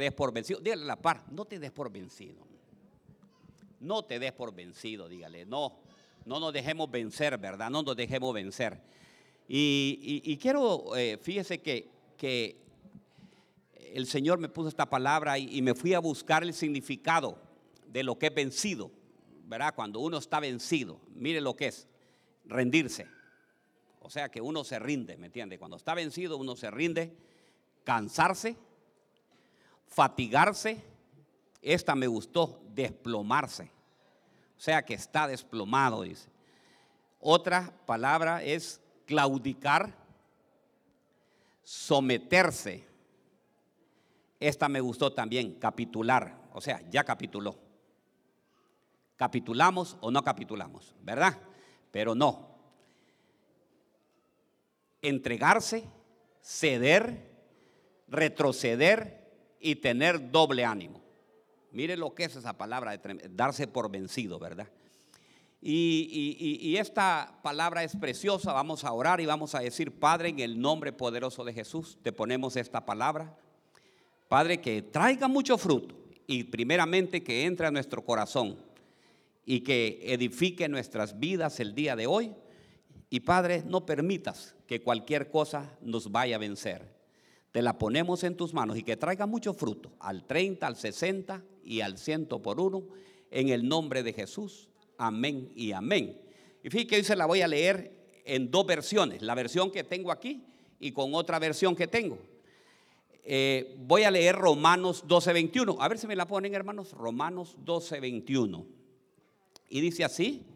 des por vencido. Dígale a la par, no te des por vencido. No te des por vencido, dígale. No, no nos dejemos vencer, ¿verdad? No nos dejemos vencer. Y, quiero, eh, fíjese que, que, el Señor me puso esta palabra y, y me fui a buscar el significado de lo que es vencido, ¿verdad? Cuando uno está vencido, mire lo que es rendirse. O sea que uno se rinde, ¿me entiende? Cuando está vencido uno se rinde, cansarse, fatigarse, esta me gustó, desplomarse. O sea que está desplomado, dice. Otra palabra es claudicar, someterse. Esta me gustó también, capitular. O sea, ya capituló. Capitulamos o no capitulamos, ¿verdad? Pero no. Entregarse, ceder, retroceder y tener doble ánimo. Mire lo que es esa palabra de darse por vencido, ¿verdad? Y, esta palabra es preciosa. Vamos a orar y vamos a decir, Padre, en el nombre poderoso de Jesús, te ponemos esta palabra. Padre, que traiga mucho fruto y primeramente que entre a nuestro corazón y que edifique nuestras vidas el día de hoy. Y Padre, no permitas que cualquier cosa nos vaya a vencer te la ponemos en tus manos y que traiga mucho fruto, al 30, al 60 y al 100 por uno, en el nombre de Jesús. Amén y amén. Y fíjate que hoy se la voy a leer en dos versiones, la versión que tengo aquí y con otra versión que tengo. Eh, voy a leer Romanos 12, 21. A ver si me la ponen, hermanos. Romanos 12, 21. Y dice así.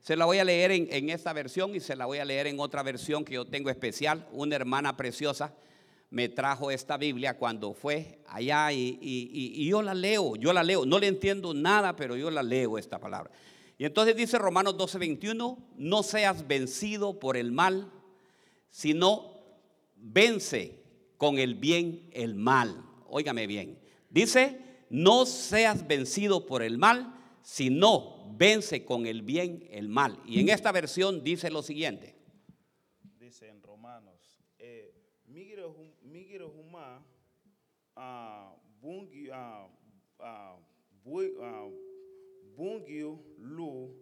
Se la voy a leer en esta versión y se la voy a leer en otra versión que yo tengo especial. Una hermana preciosa me trajo esta Biblia cuando fue allá y, yo la leo, yo la leo, no le entiendo nada, pero yo la leo esta palabra. Y entonces dice Romanos 12, 21, no seas vencido por el mal, sino vence con el bien el mal. Óigame bien. Dice, no seas vencido por el mal, sino vence con el bien el mal. Y en esta versión dice lo siguiente. Dice en Romanos, migiro huma uh, bungi uh, bungio lu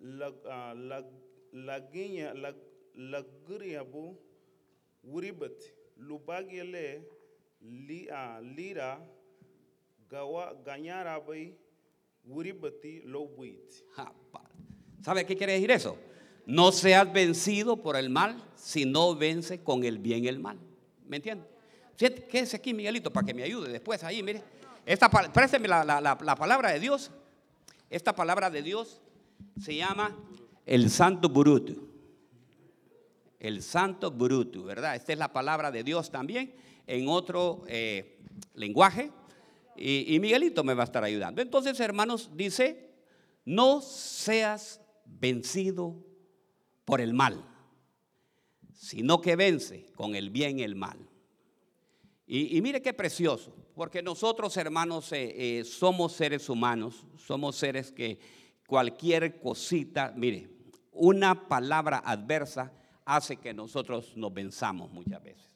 lag lag laginya lag li lira gawa ganyara bai wuribati lowbuit. ¿Sabe qué quiere decir eso? No seas vencido por el mal, sino vence con el bien el mal. ¿Me entiende? Quédese aquí, Miguelito, para que me ayude después ahí, mire. Esta, présteme la, la, palabra de Dios. Esta palabra de Dios se llama el Santo Bruto. El Santo Bruto, ¿verdad? Esta es la palabra de Dios también en otro eh, lenguaje. Y, y Miguelito me va a estar ayudando. Entonces, hermanos, dice, no seas vencido por el mal, sino que vence con el bien el mal. Y, mire qué precioso, porque nosotros hermanos eh, eh, somos seres humanos, somos seres que cualquier cosita, mire, una palabra adversa hace que nosotros nos venzamos muchas veces.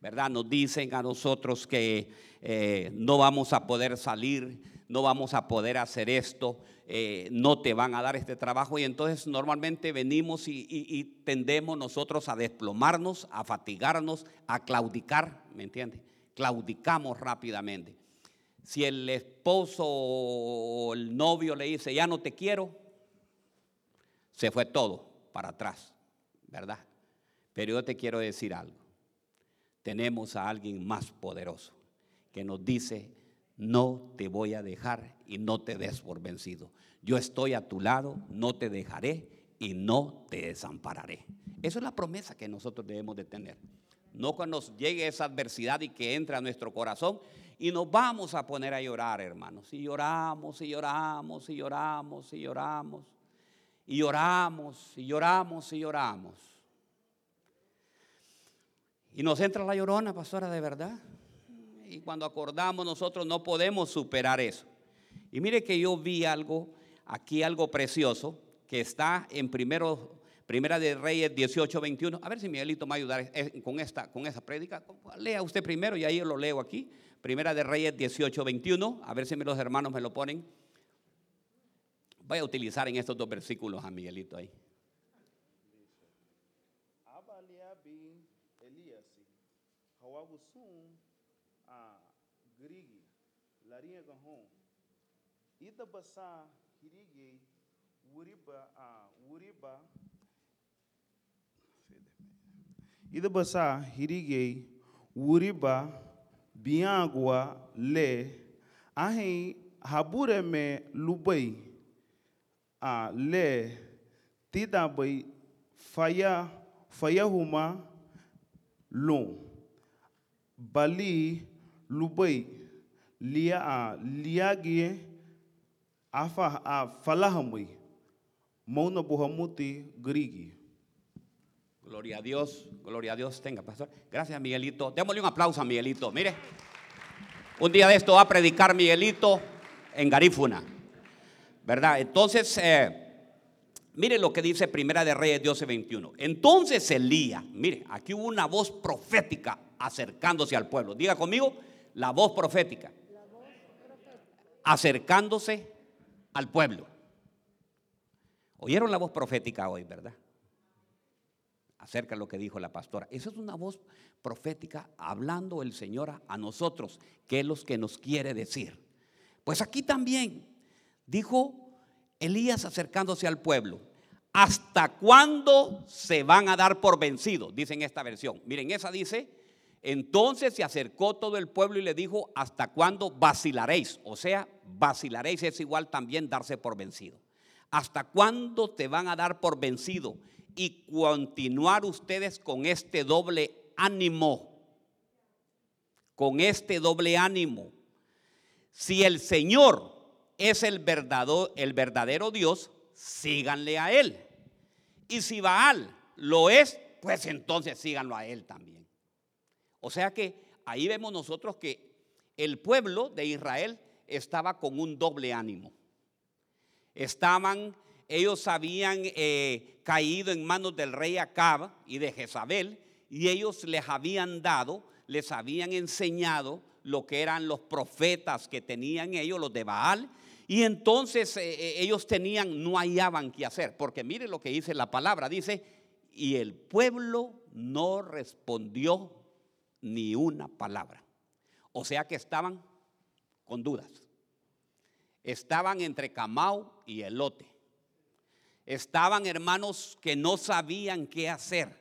¿Verdad? Nos dicen a nosotros que eh, no vamos a poder salir, no vamos a poder hacer esto, eh, no te van a dar este trabajo y entonces normalmente venimos y, tendemos nosotros a desplomarnos, a fatigarnos, a claudicar, ¿me entiendes? Claudicamos rápidamente. Si el esposo o el novio le dice, ya no te quiero, se fue todo para atrás, ¿verdad? Pero yo te quiero decir algo. Tenemos a alguien más poderoso que nos dice, no te voy a dejar y no te des por vencido. Yo estoy a tu lado, no te dejaré y no te desampararé. Esa es la promesa que nosotros debemos de tener. No cuando nos llegue esa adversidad y que entre a nuestro corazón y nos vamos a poner a llorar, hermanos. Y lloramos, y lloramos, y lloramos, y lloramos. Y lloramos, y lloramos, y lloramos. Y nos entra la llorona, pastora, de verdad y cuando acordamos nosotros no podemos superar eso. Y mire que yo vi algo, aquí algo precioso, que está en primero, Primera de Reyes 18, 21. A ver si Miguelito me va a ayudar con esta, con esa prédica. Lea usted primero y ahí yo lo leo aquí Primera de Reyes 18, 21. A ver si los hermanos me lo ponen. Voy a utilizar en estos dos versículos a Miguelito ahí. ಇದಬಸ ಹಿರಿಗೆ ಉರಿಬ ಉರಿಬ ಇದಬಸ ಹಿರಿಗೆ ಉರಿಬ ಬಿಯಾಗುವ ಲೇ ahị habureme lubai a le. Tidabai faya fayahuma lo. Bali lubai liya a liyagie mauna buhamuti grigi Gloria a Dios, gloria a Dios. Tenga, pastor. Gracias, Miguelito. Démosle un aplauso a Miguelito. Mire, un día de esto va a predicar Miguelito en Garífuna. ¿Verdad? Entonces, eh, mire lo que dice Primera de Reyes 12, 21. Entonces Elías, mire, aquí hubo una voz profética acercándose al pueblo. Diga conmigo, la voz profética. Acercándose al pueblo. Oyeron la voz profética hoy, ¿verdad? acerca de lo que dijo la pastora. Esa es una voz profética hablando el Señor a, nosotros, que es lo que nos quiere decir. Pues aquí también dijo Elías acercándose al pueblo, ¿hasta cuándo se van a dar por vencidos? Dice en esta versión. Miren, esa dice, entonces se acercó todo el pueblo y le dijo, ¿hasta cuándo vacilaréis? O sea, vacilaréis es igual también darse por vencido. ¿Hasta cuándo te van a dar por vencido? y continuar ustedes con este doble ánimo. Con este doble ánimo. Si el Señor es el verdadero, el verdadero Dios, síganle a Él. Y si Baal lo es, pues entonces síganlo a Él también. O sea que ahí vemos nosotros que el pueblo de Israel estaba con un doble ánimo. Estaban ellos habían eh, caído en manos del rey Acab y de Jezabel, y ellos les habían dado, les habían enseñado lo que eran los profetas que tenían ellos, los de Baal, y entonces eh, eh, ellos tenían, no hallaban qué hacer, porque mire lo que dice la palabra, dice, y el pueblo no respondió ni una palabra. O sea que estaban con dudas. Estaban entre Camao y Elote. Estaban hermanos que no sabían qué hacer,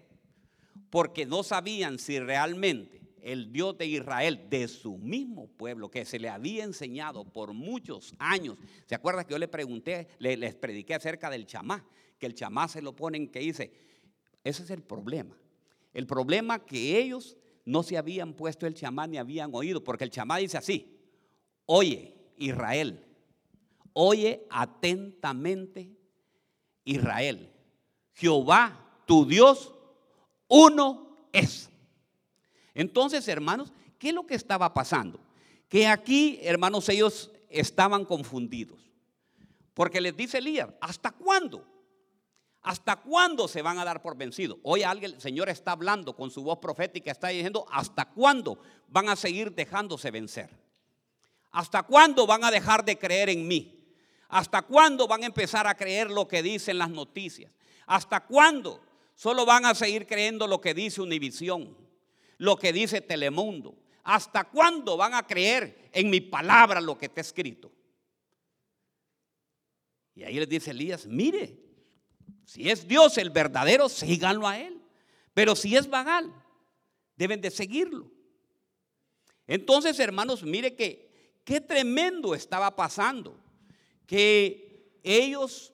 porque no sabían si realmente el Dios de Israel, de su mismo pueblo, que se le había enseñado por muchos años. ¿Se acuerda que yo le pregunté, le, les prediqué acerca del chamá? Que el chamá se lo ponen que dice, ese es el problema. El problema que ellos no se habían puesto el chamá ni habían oído, porque el chamá dice así, oye Israel, oye atentamente Israel. Jehová, tu Dios, uno es. Entonces, hermanos, ¿qué es lo que estaba pasando? Que aquí, hermanos, ellos estaban confundidos. Porque les dice Elías, ¿hasta cuándo? ¿Hasta cuándo se van a dar por vencidos? Hoy alguien, el Señor está hablando con su voz profética, está diciendo, ¿hasta cuándo van a seguir dejándose vencer? ¿Hasta cuándo van a dejar de creer en mí? ¿Hasta cuándo van a empezar a creer lo que dicen las noticias? ¿Hasta cuándo solo van a seguir creyendo lo que dice Univisión, lo que dice Telemundo? ¿Hasta cuándo van a creer en mi palabra lo que está escrito? Y ahí les dice Elías, mire, si es Dios el verdadero, síganlo a él. Pero si es Baal, deben de seguirlo. Entonces, hermanos, mire que qué tremendo estaba pasando que ellos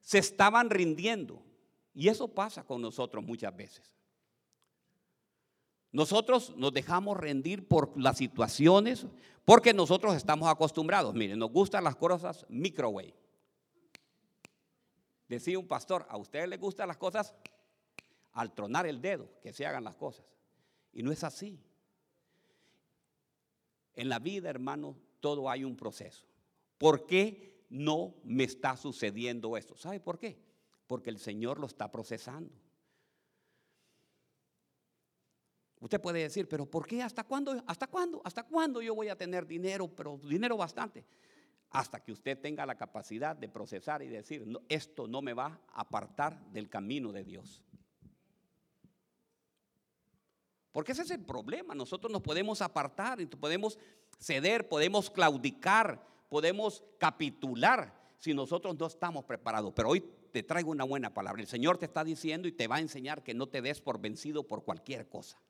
se estaban rindiendo. Y eso pasa con nosotros muchas veces. Nosotros nos dejamos rendir por las situaciones porque nosotros estamos acostumbrados. Miren, nos gustan las cosas microwave. Decía un pastor, a ustedes les gustan las cosas al tronar el dedo, que se hagan las cosas. Y no es así. En la vida, hermano, todo hay un proceso. ¿Por qué no me está sucediendo esto. ¿Sabe por qué? Porque el Señor lo está procesando. Usted puede decir, pero ¿por qué? ¿Hasta cuándo? ¿Hasta cuándo? ¿Hasta cuándo yo voy a tener dinero? Pero dinero bastante. Hasta que usted tenga la capacidad de procesar y decir, esto no me va a apartar del camino de Dios. Porque ese es el problema. Nosotros nos podemos apartar, podemos ceder, podemos claudicar, podemos capitular si nosotros no estamos preparados. Pero hoy te traigo una buena palabra. El Señor te está diciendo y te va a enseñar que no te des por vencido por cualquier cosa.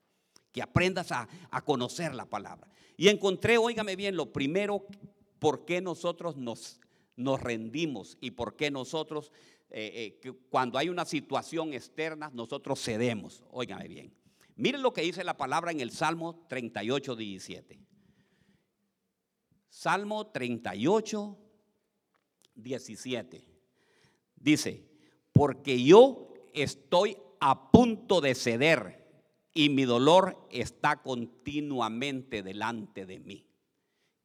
Que aprendas a, conocer la palabra. Y encontré, óigame bien, lo primero, por qué nosotros nos, nos rendimos y por qué nosotros, eh, eh, cuando hay una situación externa, nosotros cedemos. Óigame bien. Miren lo que dice la palabra en el Salmo 38, 17. Salmo 38, 17. Dice, porque yo estoy a punto de ceder y mi dolor está continuamente delante de mí.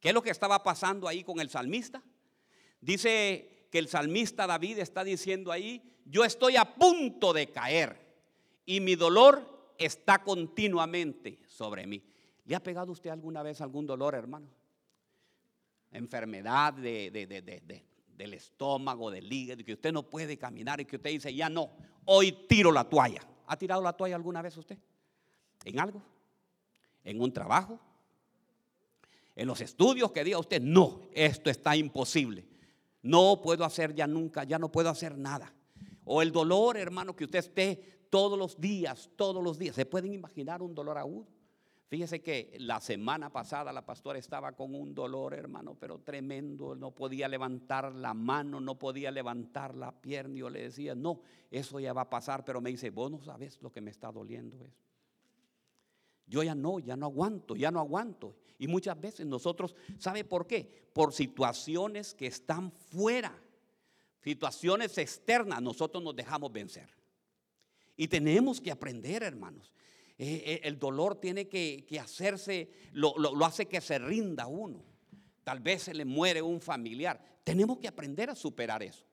¿Qué es lo que estaba pasando ahí con el salmista? Dice que el salmista David está diciendo ahí, yo estoy a punto de caer y mi dolor está continuamente sobre mí. ¿Le ha pegado usted alguna vez algún dolor, hermano? Enfermedad del estómago, del hígado, que usted no puede caminar y que usted dice, ya no, hoy tiro la toalla. ¿Ha tirado la toalla alguna vez usted? ¿En algo? ¿En un trabajo? ¿En los estudios que diga usted, no, esto está imposible? No puedo hacer ya nunca, ya no puedo hacer nada. O el dolor, hermano, que usted esté todos los días, todos los días. ¿Se pueden imaginar un dolor agudo? Fíjese que la semana pasada la pastora estaba con un dolor, hermano, pero tremendo. No podía levantar la mano, no podía levantar la pierna. Yo le decía, no, eso ya va a pasar. Pero me dice, vos no sabes lo que me está doliendo. Yo ya no, ya no aguanto, ya no aguanto. Y muchas veces nosotros, ¿sabe por qué? Por situaciones que están fuera, situaciones externas, nosotros nos dejamos vencer. Y tenemos que aprender, hermanos. Eh, eh, el dolor tiene que, hacerse, lo, hace que se rinda uno. Tal vez se le muere un familiar. Tenemos que aprender a superar eso.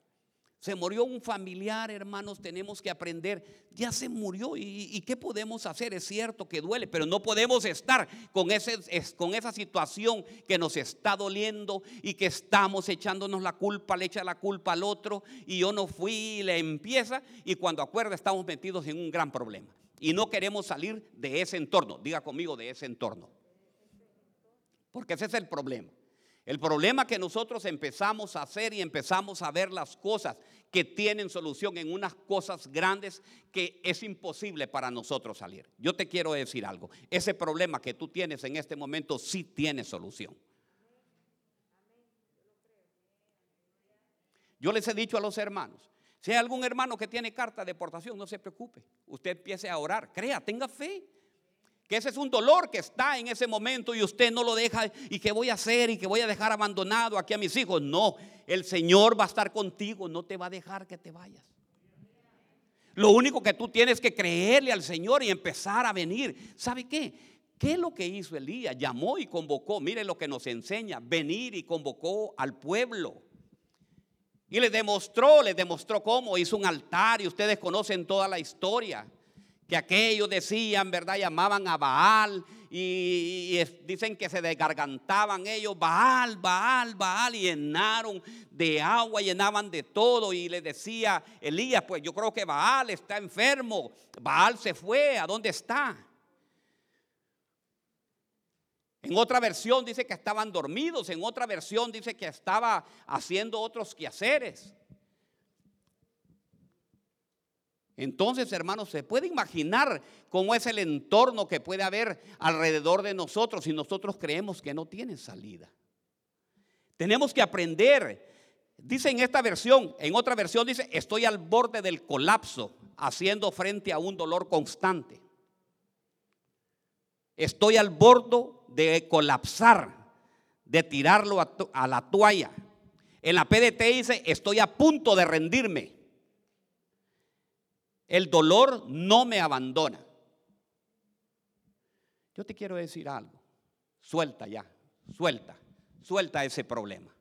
Se murió un familiar, hermanos, tenemos que aprender. Ya se murió y, qué podemos hacer. Es cierto que duele, pero no podemos estar con, con esa situación que nos está doliendo y que estamos echándonos la culpa, le echa la culpa al otro y yo no fui y le empieza y cuando acuerda estamos metidos en un gran problema y no queremos salir de ese entorno. Diga conmigo de ese entorno. Porque ese es el problema. El problema que nosotros empezamos a hacer y empezamos a ver las cosas que tienen solución en unas cosas grandes que es imposible para nosotros salir. Yo te quiero decir algo. Ese problema que tú tienes en este momento sí tiene solución. Yo les he dicho a los hermanos, si hay algún hermano que tiene carta de deportación, no se preocupe. Usted empiece a orar, crea, tenga fe que ese es un dolor que está en ese momento y usted no lo deja y que voy a hacer y que voy a dejar abandonado aquí a mis hijos. No, el Señor va a estar contigo, no te va a dejar que te vayas. Lo único que tú tienes que creerle al Señor y empezar a venir. ¿Sabe qué? ¿Qué es lo que hizo Elías? Llamó y convocó. Mire lo que nos enseña. Venir y convocó al pueblo. Y le demostró, le demostró cómo hizo un altar y ustedes conocen toda la historia que aquellos decían, ¿verdad? Llamaban a Baal y, dicen que se desgargantaban ellos, Baal, Baal, Baal, y llenaron de agua, llenaban de todo y le decía Elías, pues yo creo que Baal está enfermo, Baal se fue, ¿a dónde está? En otra versión dice que estaban dormidos, en otra versión dice que estaba haciendo otros quehaceres. Entonces, hermanos, se puede imaginar cómo es el entorno que puede haber alrededor de nosotros si nosotros creemos que no tiene salida. Tenemos que aprender. Dice en esta versión, en otra versión dice, estoy al borde del colapso, haciendo frente a un dolor constante. Estoy al borde de colapsar, de tirarlo a, la toalla. En la PDT dice, estoy a punto de rendirme. El dolor no me abandona. Yo te quiero decir algo. Suelta ya, suelta, suelta ese problema.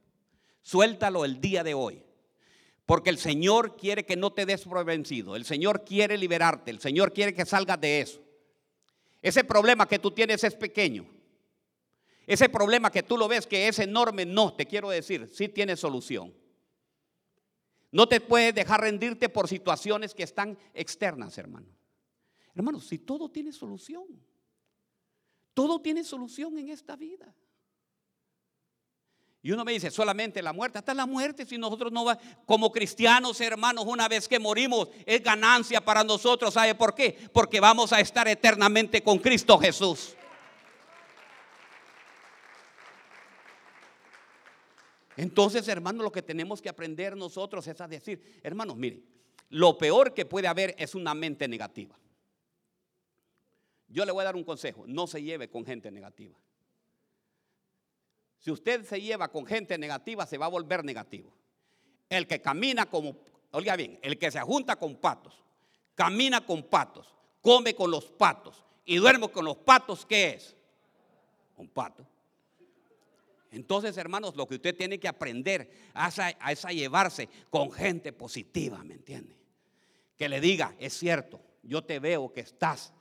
Suéltalo el día de hoy. Porque el Señor quiere que no te des por vencido. El Señor quiere liberarte. El Señor quiere que salgas de eso. Ese problema que tú tienes es pequeño. Ese problema que tú lo ves que es enorme, no, te quiero decir, sí tiene solución. No te puedes dejar rendirte por situaciones que están externas, hermano. Hermano, si todo tiene solución, todo tiene solución en esta vida. Y uno me dice, solamente la muerte, hasta la muerte, si nosotros no va, como cristianos hermanos, una vez que morimos, es ganancia para nosotros. ¿Sabe por qué? Porque vamos a estar eternamente con Cristo Jesús. Entonces, hermanos, lo que tenemos que aprender nosotros es a decir, hermanos, miren, lo peor que puede haber es una mente negativa. Yo le voy a dar un consejo, no se lleve con gente negativa. Si usted se lleva con gente negativa, se va a volver negativo. El que camina como, oiga bien, el que se junta con patos, camina con patos, come con los patos y duerme con los patos, ¿qué es? Un pato. Entonces, hermanos, lo que usted tiene que aprender es a, llevarse con gente positiva, ¿me entiende? Que le diga, es cierto, yo te veo que estás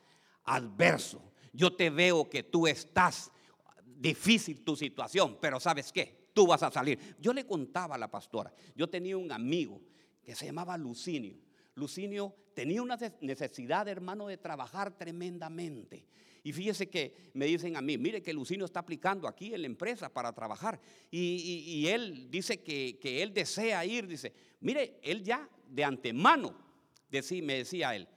adverso, yo te veo que tú estás difícil tu situación, pero ¿sabes qué? Tú vas a salir. Yo le contaba a la pastora, yo tenía un amigo que se llamaba Lucinio. Lucinio tenía una necesidad, hermano, de trabajar tremendamente. Y fíjese que me dicen a mí, mire que Lucinio está aplicando aquí en la empresa para trabajar. Y, él dice que, él desea ir, dice, mire, él ya de antemano, me decía él,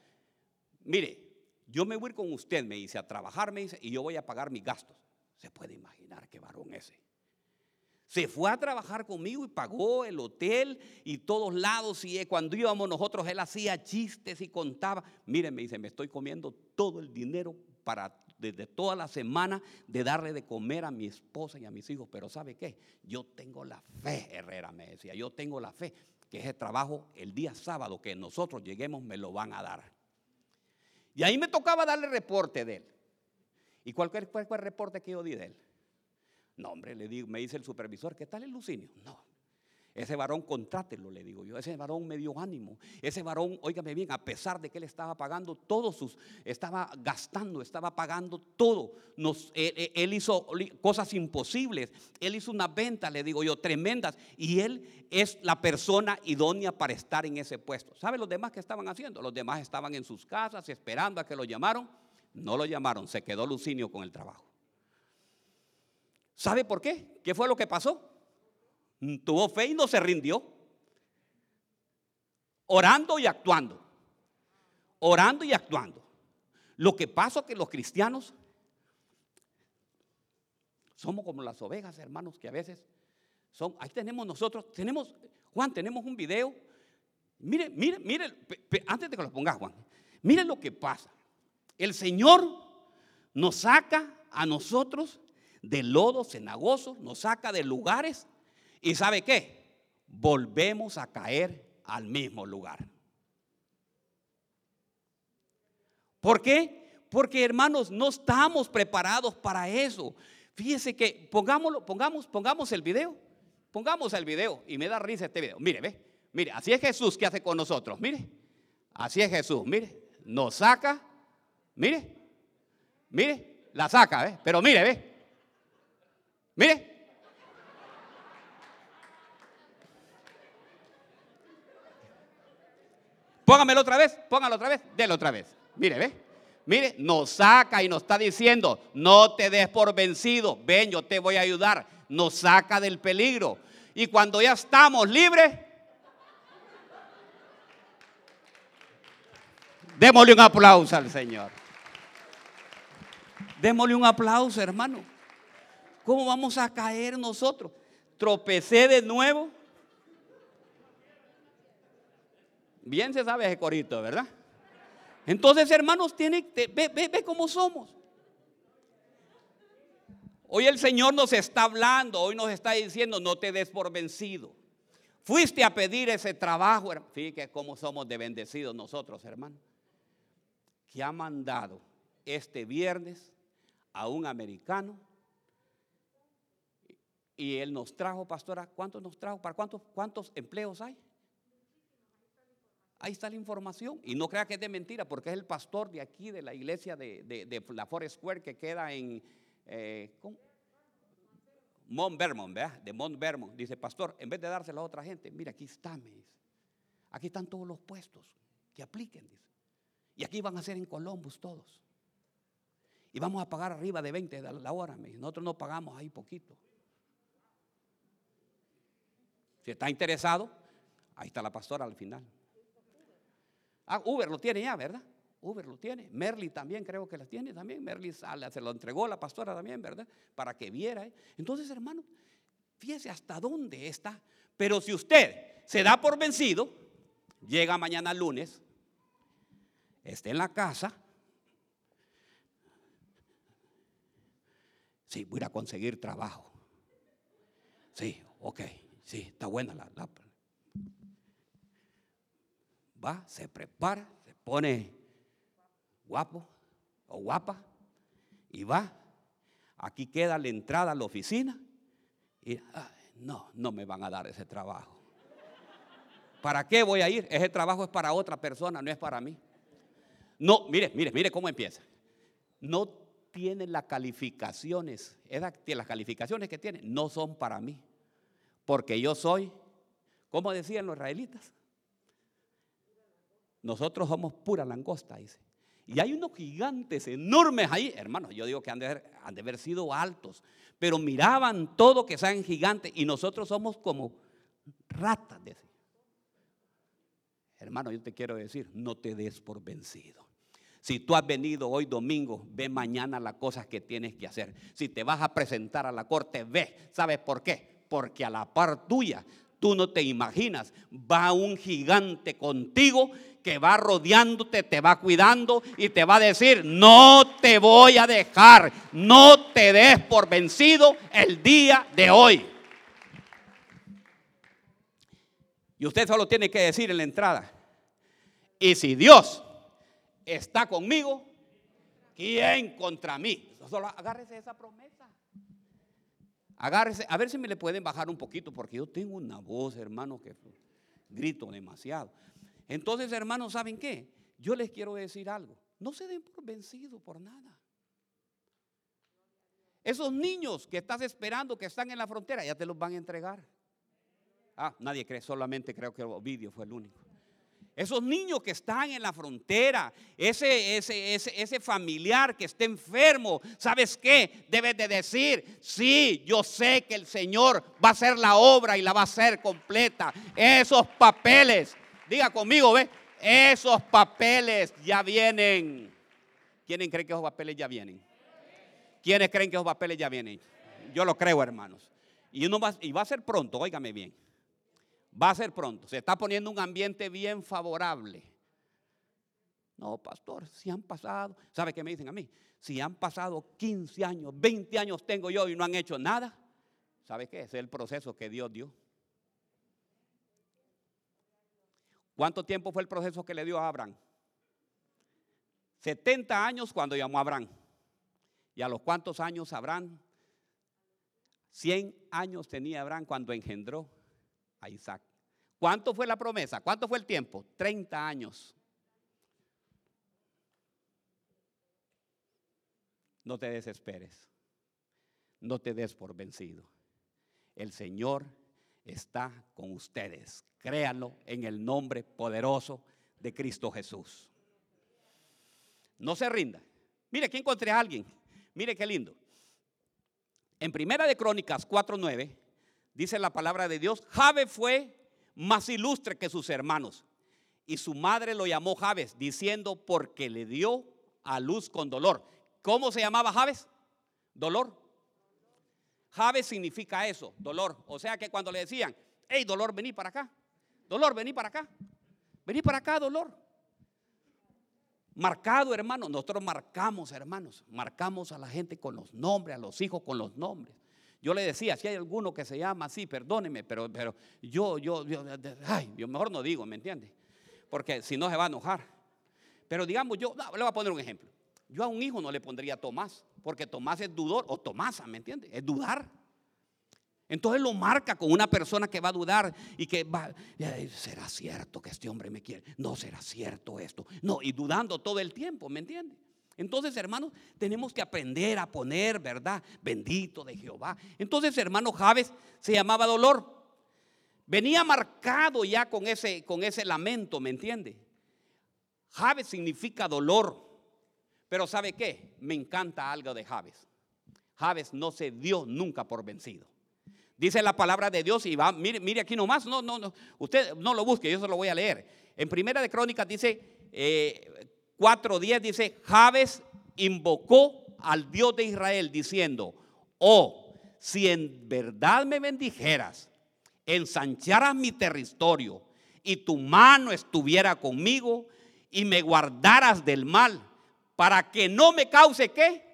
mire, yo me voy con usted, me dice, a trabajar, me dice, y yo voy a pagar mis gastos. Se puede imaginar qué varón ese. Se fue a trabajar conmigo y pagó el hotel y todos lados. Y cuando íbamos nosotros, él hacía chistes y contaba. Miren, me dice, me estoy comiendo todo el dinero para desde toda la semana de darle de comer a mi esposa y a mis hijos. Pero ¿sabe qué? Yo tengo la fe, Herrera me decía, yo tengo la fe que ese trabajo el día sábado que nosotros lleguemos me lo van a dar. Y ahí me tocaba darle reporte de él. ¿Y fue el reporte que yo di de él? No, hombre, le digo, me dice el supervisor, ¿qué tal el Lucinio? No, ese varón contrátelo, le digo yo. Ese varón me dio ánimo. Ese varón, óigame bien, a pesar de que él estaba pagando todos sus, estaba gastando, estaba pagando todo. Nos, él, hizo cosas imposibles. Él hizo una venta, le digo yo, tremendas. Y él es la persona idónea para estar en ese puesto. ¿Sabe los demás que estaban haciendo? Los demás estaban en sus casas esperando a que lo llamaron. No lo llamaron, se quedó Lucinio con el trabajo. ¿Sabe por qué? ¿Qué fue lo que pasó? Tuvo fe y no se rindió. Orando y actuando. Orando y actuando. Lo que pasa es que los cristianos somos como las ovejas, hermanos, que a veces son, ahí tenemos nosotros, tenemos, Juan, tenemos un video. Mire, mire, mire, antes de que lo pongas, Juan, mire lo que pasa. El Señor nos saca a nosotros de lodo cenagoso, nos saca de lugares y ¿sabe qué? Volvemos a caer al mismo lugar. ¿Por qué? Porque hermanos, no estamos preparados para eso. Fíjese que pongámoslo, pongamos, pongamos el video. Pongamos el video y me da risa este video. Mire, ve. Mire, así es Jesús que hace con nosotros. Mire. Así es Jesús. Mire. Nos saca Mire, mire, la saca, ¿eh? Pero mire, ve. Mire. Póngamelo otra vez, póngalo otra vez, délo otra vez. Mire, ve. Mire, nos saca y nos está diciendo, no te des por vencido, ven, yo te voy a ayudar. Nos saca del peligro. Y cuando ya estamos libres, démosle un aplauso al Señor. Démosle un aplauso, hermano. ¿Cómo vamos a caer nosotros? Tropecé de nuevo. Bien se sabe ese corito, ¿verdad? Entonces, hermanos, tiene, ve, ve, ve cómo somos. Hoy el Señor nos está hablando, hoy nos está diciendo, no te des por vencido. Fuiste a pedir ese trabajo. Fíjate cómo somos de bendecidos nosotros, hermano. Que ha mandado este viernes a un americano y él nos trajo, pastora, ¿cuántos nos trajo? ¿Para cuántos, cuántos empleos hay? Ahí está la información. Y no crea que es de mentira, porque es el pastor de aquí, de la iglesia de, de- la Forest Square, que queda en eh. Mount Vermont, ¿verdad? De Mount Vermont. Dice, pastor, en vez de dárselo a otra gente, mira, aquí está. Aquí están todos los puestos que apliquen, dice. Y aquí van a ser en Columbus todos. Y vamos a pagar arriba de 20 de la hora. Nosotros no pagamos ahí poquito. Si está interesado, ahí está la pastora al final. Ah, Uber lo tiene ya, ¿verdad? Uber lo tiene. Merly también creo que la tiene también. Merly se lo entregó la pastora también, ¿verdad? Para que viera. ¿eh? Entonces, hermano, fíjese hasta dónde está. Pero si usted se da por vencido, llega mañana lunes, esté en la casa. Sí, voy a ir a conseguir trabajo. Sí, ok, sí, está buena la, Va, se prepara, se pone guapo o guapa y va. Aquí queda la entrada a la oficina y ay, no, no me van a dar ese trabajo. ¿Para qué voy a ir? Ese trabajo es para otra persona, no es para mí. No, mire, mire, mire cómo empieza. No tiene las calificaciones, las calificaciones que tiene no son para mí, porque yo soy, ¿cómo decían los israelitas? Nosotros somos pura langosta, dice. Y hay unos gigantes enormes ahí, hermanos. Yo digo que han de, haber, han de haber sido altos, pero miraban todo que sean gigantes y nosotros somos como ratas. Decía. Hermano, yo te quiero decir, no te des por vencido. Si tú has venido hoy domingo, ve mañana las cosas que tienes que hacer. Si te vas a presentar a la corte, ve. ¿Sabes por qué? Porque a la par tuya, tú no te imaginas, va un gigante contigo que va rodeándote, te va cuidando y te va a decir, no te voy a dejar, no te des por vencido el día de hoy. Y usted solo tiene que decir en la entrada, y si Dios está conmigo, ¿quién contra mí? Solo agárrese esa promesa. Agárrese, a ver si me le pueden bajar un poquito, porque yo tengo una voz, hermano, que grito demasiado. Entonces, hermanos, ¿saben qué? Yo les quiero decir algo. No se den por vencidos por nada. Esos niños que estás esperando, que están en la frontera, ya te los van a entregar. Ah, nadie cree, solamente creo que Ovidio fue el único. Esos niños que están en la frontera, ese, ese, ese, ese familiar que esté enfermo, ¿sabes qué? Debes de decir, sí, yo sé que el Señor va a hacer la obra y la va a hacer completa. Esos papeles, diga conmigo, ¿ve? Esos papeles ya vienen. ¿Quiénes creen que esos papeles ya vienen? ¿Quiénes creen que esos papeles ya vienen? Yo lo creo, hermanos. Y, uno va, y va a ser pronto, óigame bien. Va a ser pronto. Se está poniendo un ambiente bien favorable. No, pastor, si han pasado, ¿sabe qué me dicen a mí? Si han pasado 15 años, 20 años tengo yo y no han hecho nada, ¿sabe qué? Es el proceso que Dios dio. ¿Cuánto tiempo fue el proceso que le dio a Abraham? 70 años cuando llamó a Abraham. ¿Y a los cuántos años Abraham? 100 años tenía Abraham cuando engendró a Isaac. ¿Cuánto fue la promesa? ¿Cuánto fue el tiempo? 30 años. No te desesperes. No te des por vencido. El Señor está con ustedes. Créanlo en el nombre poderoso de Cristo Jesús. No se rinda. Mire, aquí encontré a alguien. Mire qué lindo. En Primera de Crónicas 4:9 dice la palabra de Dios, Jabe fue más ilustre que sus hermanos y su madre lo llamó Jabes diciendo porque le dio a luz con dolor. ¿Cómo se llamaba Jabes? Dolor. Jabes significa eso, dolor. O sea que cuando le decían, hey, dolor, vení para acá. Dolor, vení para acá. Vení para acá, dolor. Marcado, hermano. Nosotros marcamos, hermanos. Marcamos a la gente con los nombres, a los hijos con los nombres. Yo le decía, si hay alguno que se llama así, perdóneme, pero, pero yo, yo, yo, ay, yo mejor no digo, ¿me entiende? Porque si no se va a enojar. Pero digamos, yo le voy a poner un ejemplo. Yo a un hijo no le pondría Tomás, porque Tomás es dudor, o Tomasa, ¿me entiende? Es dudar. Entonces lo marca con una persona que va a dudar y que va, ¿será cierto que este hombre me quiere? No será cierto esto. No, y dudando todo el tiempo, ¿me entiende? Entonces, hermanos, tenemos que aprender a poner, ¿verdad? Bendito de Jehová. Entonces, hermano Javes se llamaba dolor. Venía marcado ya con ese, con ese lamento, ¿me entiende? Javes significa dolor. Pero ¿sabe qué? Me encanta algo de Javes. Javes no se dio nunca por vencido. Dice la palabra de Dios y va, mire, aquí nomás, no, no, no, usted no lo busque, yo se lo voy a leer. En Primera de Crónicas dice, eh, 4.10 dice, Javes invocó al Dios de Israel diciendo, oh, si en verdad me bendijeras, ensancharas mi territorio y tu mano estuviera conmigo y me guardaras del mal, para que no me cause qué?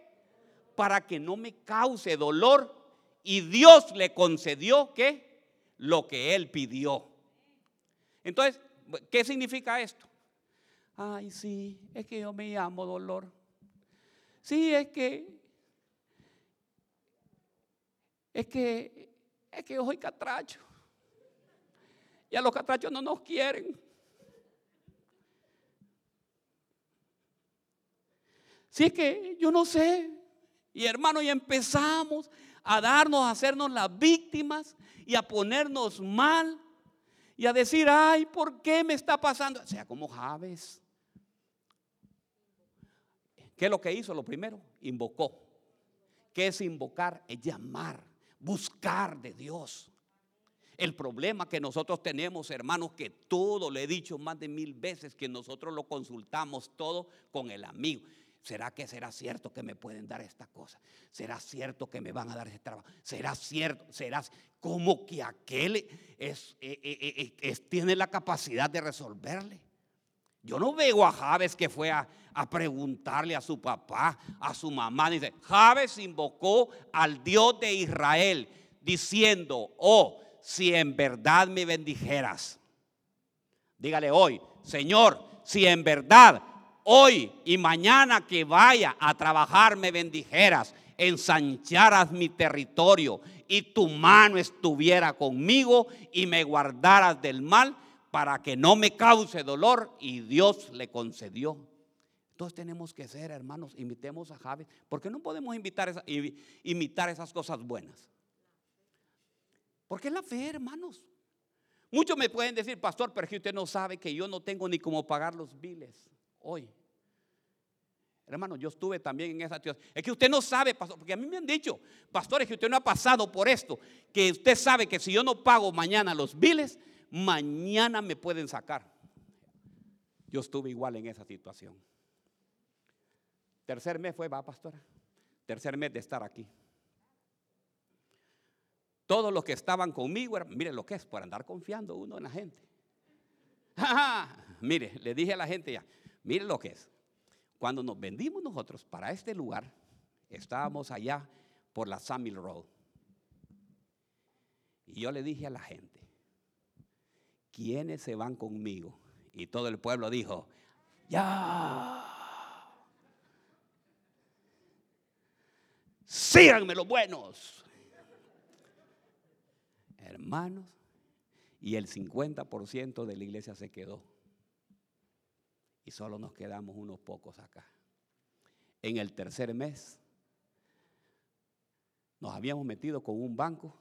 Para que no me cause dolor y Dios le concedió que lo que él pidió. Entonces, ¿qué significa esto? Ay, sí, es que yo me llamo dolor. Sí, es que es que es que yo soy catracho. Y a los catrachos no nos quieren. Si es que yo no sé. Y hermano, ya empezamos a darnos, a hacernos las víctimas y a ponernos mal y a decir, ay, ¿por qué me está pasando? O sea, como Javes. ¿Qué es lo que hizo? Lo primero, invocó. ¿Qué es invocar? Es llamar, buscar de Dios. El problema que nosotros tenemos, hermanos, que todo, le he dicho más de mil veces, que nosotros lo consultamos todo con el amigo. ¿Será que será cierto que me pueden dar esta cosa? ¿Será cierto que me van a dar ese trabajo? ¿Será cierto? ¿Será como que aquel es, eh, eh, eh, tiene la capacidad de resolverle? Yo no veo a Javes que fue a, preguntarle a su papá, a su mamá. Dice, Javes invocó al Dios de Israel diciendo, oh, si en verdad me bendijeras. Dígale hoy, Señor, si en verdad hoy y mañana que vaya a trabajar me bendijeras, ensancharas mi territorio y tu mano estuviera conmigo y me guardaras del mal para que no me cause dolor y Dios le concedió. Entonces tenemos que ser, hermanos, imitemos a Javes, porque no podemos imitar, imitar esas cosas buenas. Porque es la fe, hermanos. Muchos me pueden decir, pastor, pero que usted no sabe que yo no tengo ni cómo pagar los biles hoy. Hermano, yo estuve también en esa situación. Es que usted no sabe, pastor, porque a mí me han dicho, pastores, que usted no ha pasado por esto, que usted sabe que si yo no pago mañana los biles, mañana me pueden sacar. Yo estuve igual en esa situación. Tercer mes fue, va, pastora. Tercer mes de estar aquí. Todos los que estaban conmigo, mire lo que es, por andar confiando uno en la gente. mire, le dije a la gente ya, mire lo que es. Cuando nos vendimos nosotros para este lugar, estábamos allá por la Samuel Road. Y yo le dije a la gente, ¿quiénes se van conmigo? Y todo el pueblo dijo, ya. Síganme los buenos. Hermanos, y el 50% de la iglesia se quedó y solo nos quedamos unos pocos acá. En el tercer mes nos habíamos metido con un banco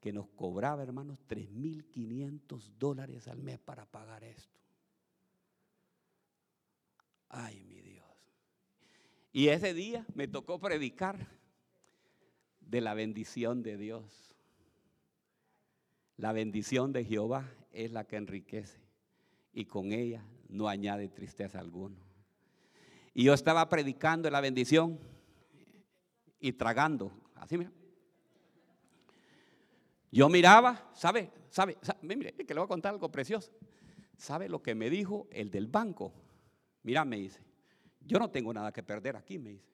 que nos cobraba, hermanos, 3.500 dólares al mes para pagar esto. Ay, mi Dios. Y ese día me tocó predicar de la bendición de Dios. La bendición de Jehová es la que enriquece y con ella no añade tristeza alguna. Y yo estaba predicando la bendición y tragando, así mira. Yo miraba, ¿sabe? ¿Sabe? Mire, que le voy a contar algo precioso. ¿Sabe lo que me dijo el del banco? Mira, me dice, yo no tengo nada que perder aquí, me dice.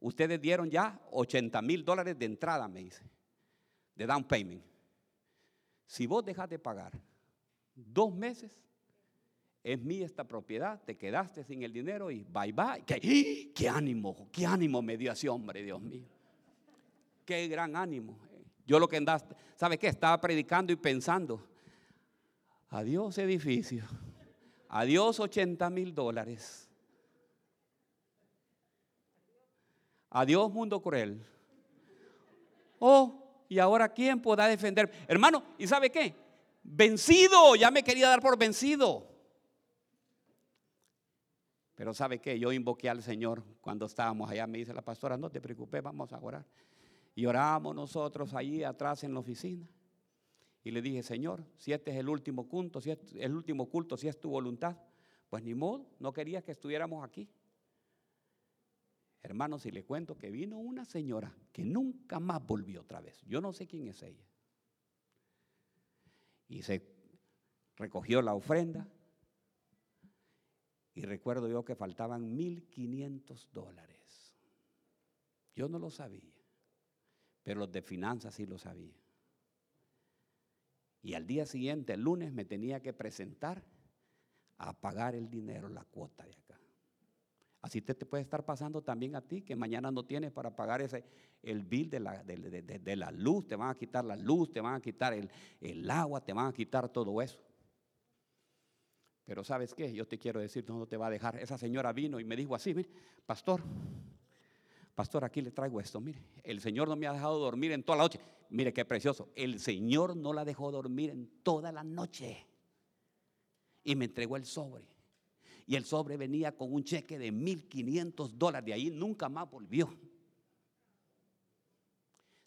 Ustedes dieron ya 80 mil dólares de entrada, me dice, de down payment. Si vos dejas de pagar dos meses, es mía esta propiedad, te quedaste sin el dinero y bye bye. ¿Qué, ánimo, qué ánimo me dio ese hombre, Dios mío. Qué gran ánimo. Yo lo que andaba, ¿sabe qué? Estaba predicando y pensando, adiós edificio, adiós 80 mil dólares, adiós mundo cruel. Oh, y ahora quién podrá defender. Hermano, ¿y sabe qué? Vencido, ya me quería dar por vencido. Pero ¿sabe qué? Yo invoqué al Señor cuando estábamos allá. Me dice la pastora, no te preocupes, vamos a orar. Y nosotros allí atrás en la oficina. Y le dije, Señor, si este es el último culto, si es el último culto, si es tu voluntad, pues ni modo, no querías que estuviéramos aquí. Hermanos, si le cuento que vino una señora que nunca más volvió otra vez. Yo no sé quién es ella. Y se recogió la ofrenda, y recuerdo yo que faltaban 1.500 dólares. Yo no lo sabía, pero los de finanzas sí lo sabían. Y al día siguiente, el lunes, me tenía que presentar a pagar el dinero, la cuota de acá. Así te, puede estar pasando también a ti, que mañana no tienes para pagar ese, el bill de la, de, la, luz, te van a quitar la luz, te van a quitar el, el agua, te van a quitar todo eso. Pero sabes qué, yo te quiero decir, no, te va a dejar. Esa señora vino y me dijo así, mire, pastor, pastor, aquí le traigo esto, mire, el Señor no me ha dejado dormir en toda la noche. Mire qué precioso, el Señor no la dejó dormir en toda la noche. Y me entregó el sobre. Y el sobre venía con un cheque de 1.500 dólares. De ahí nunca más volvió.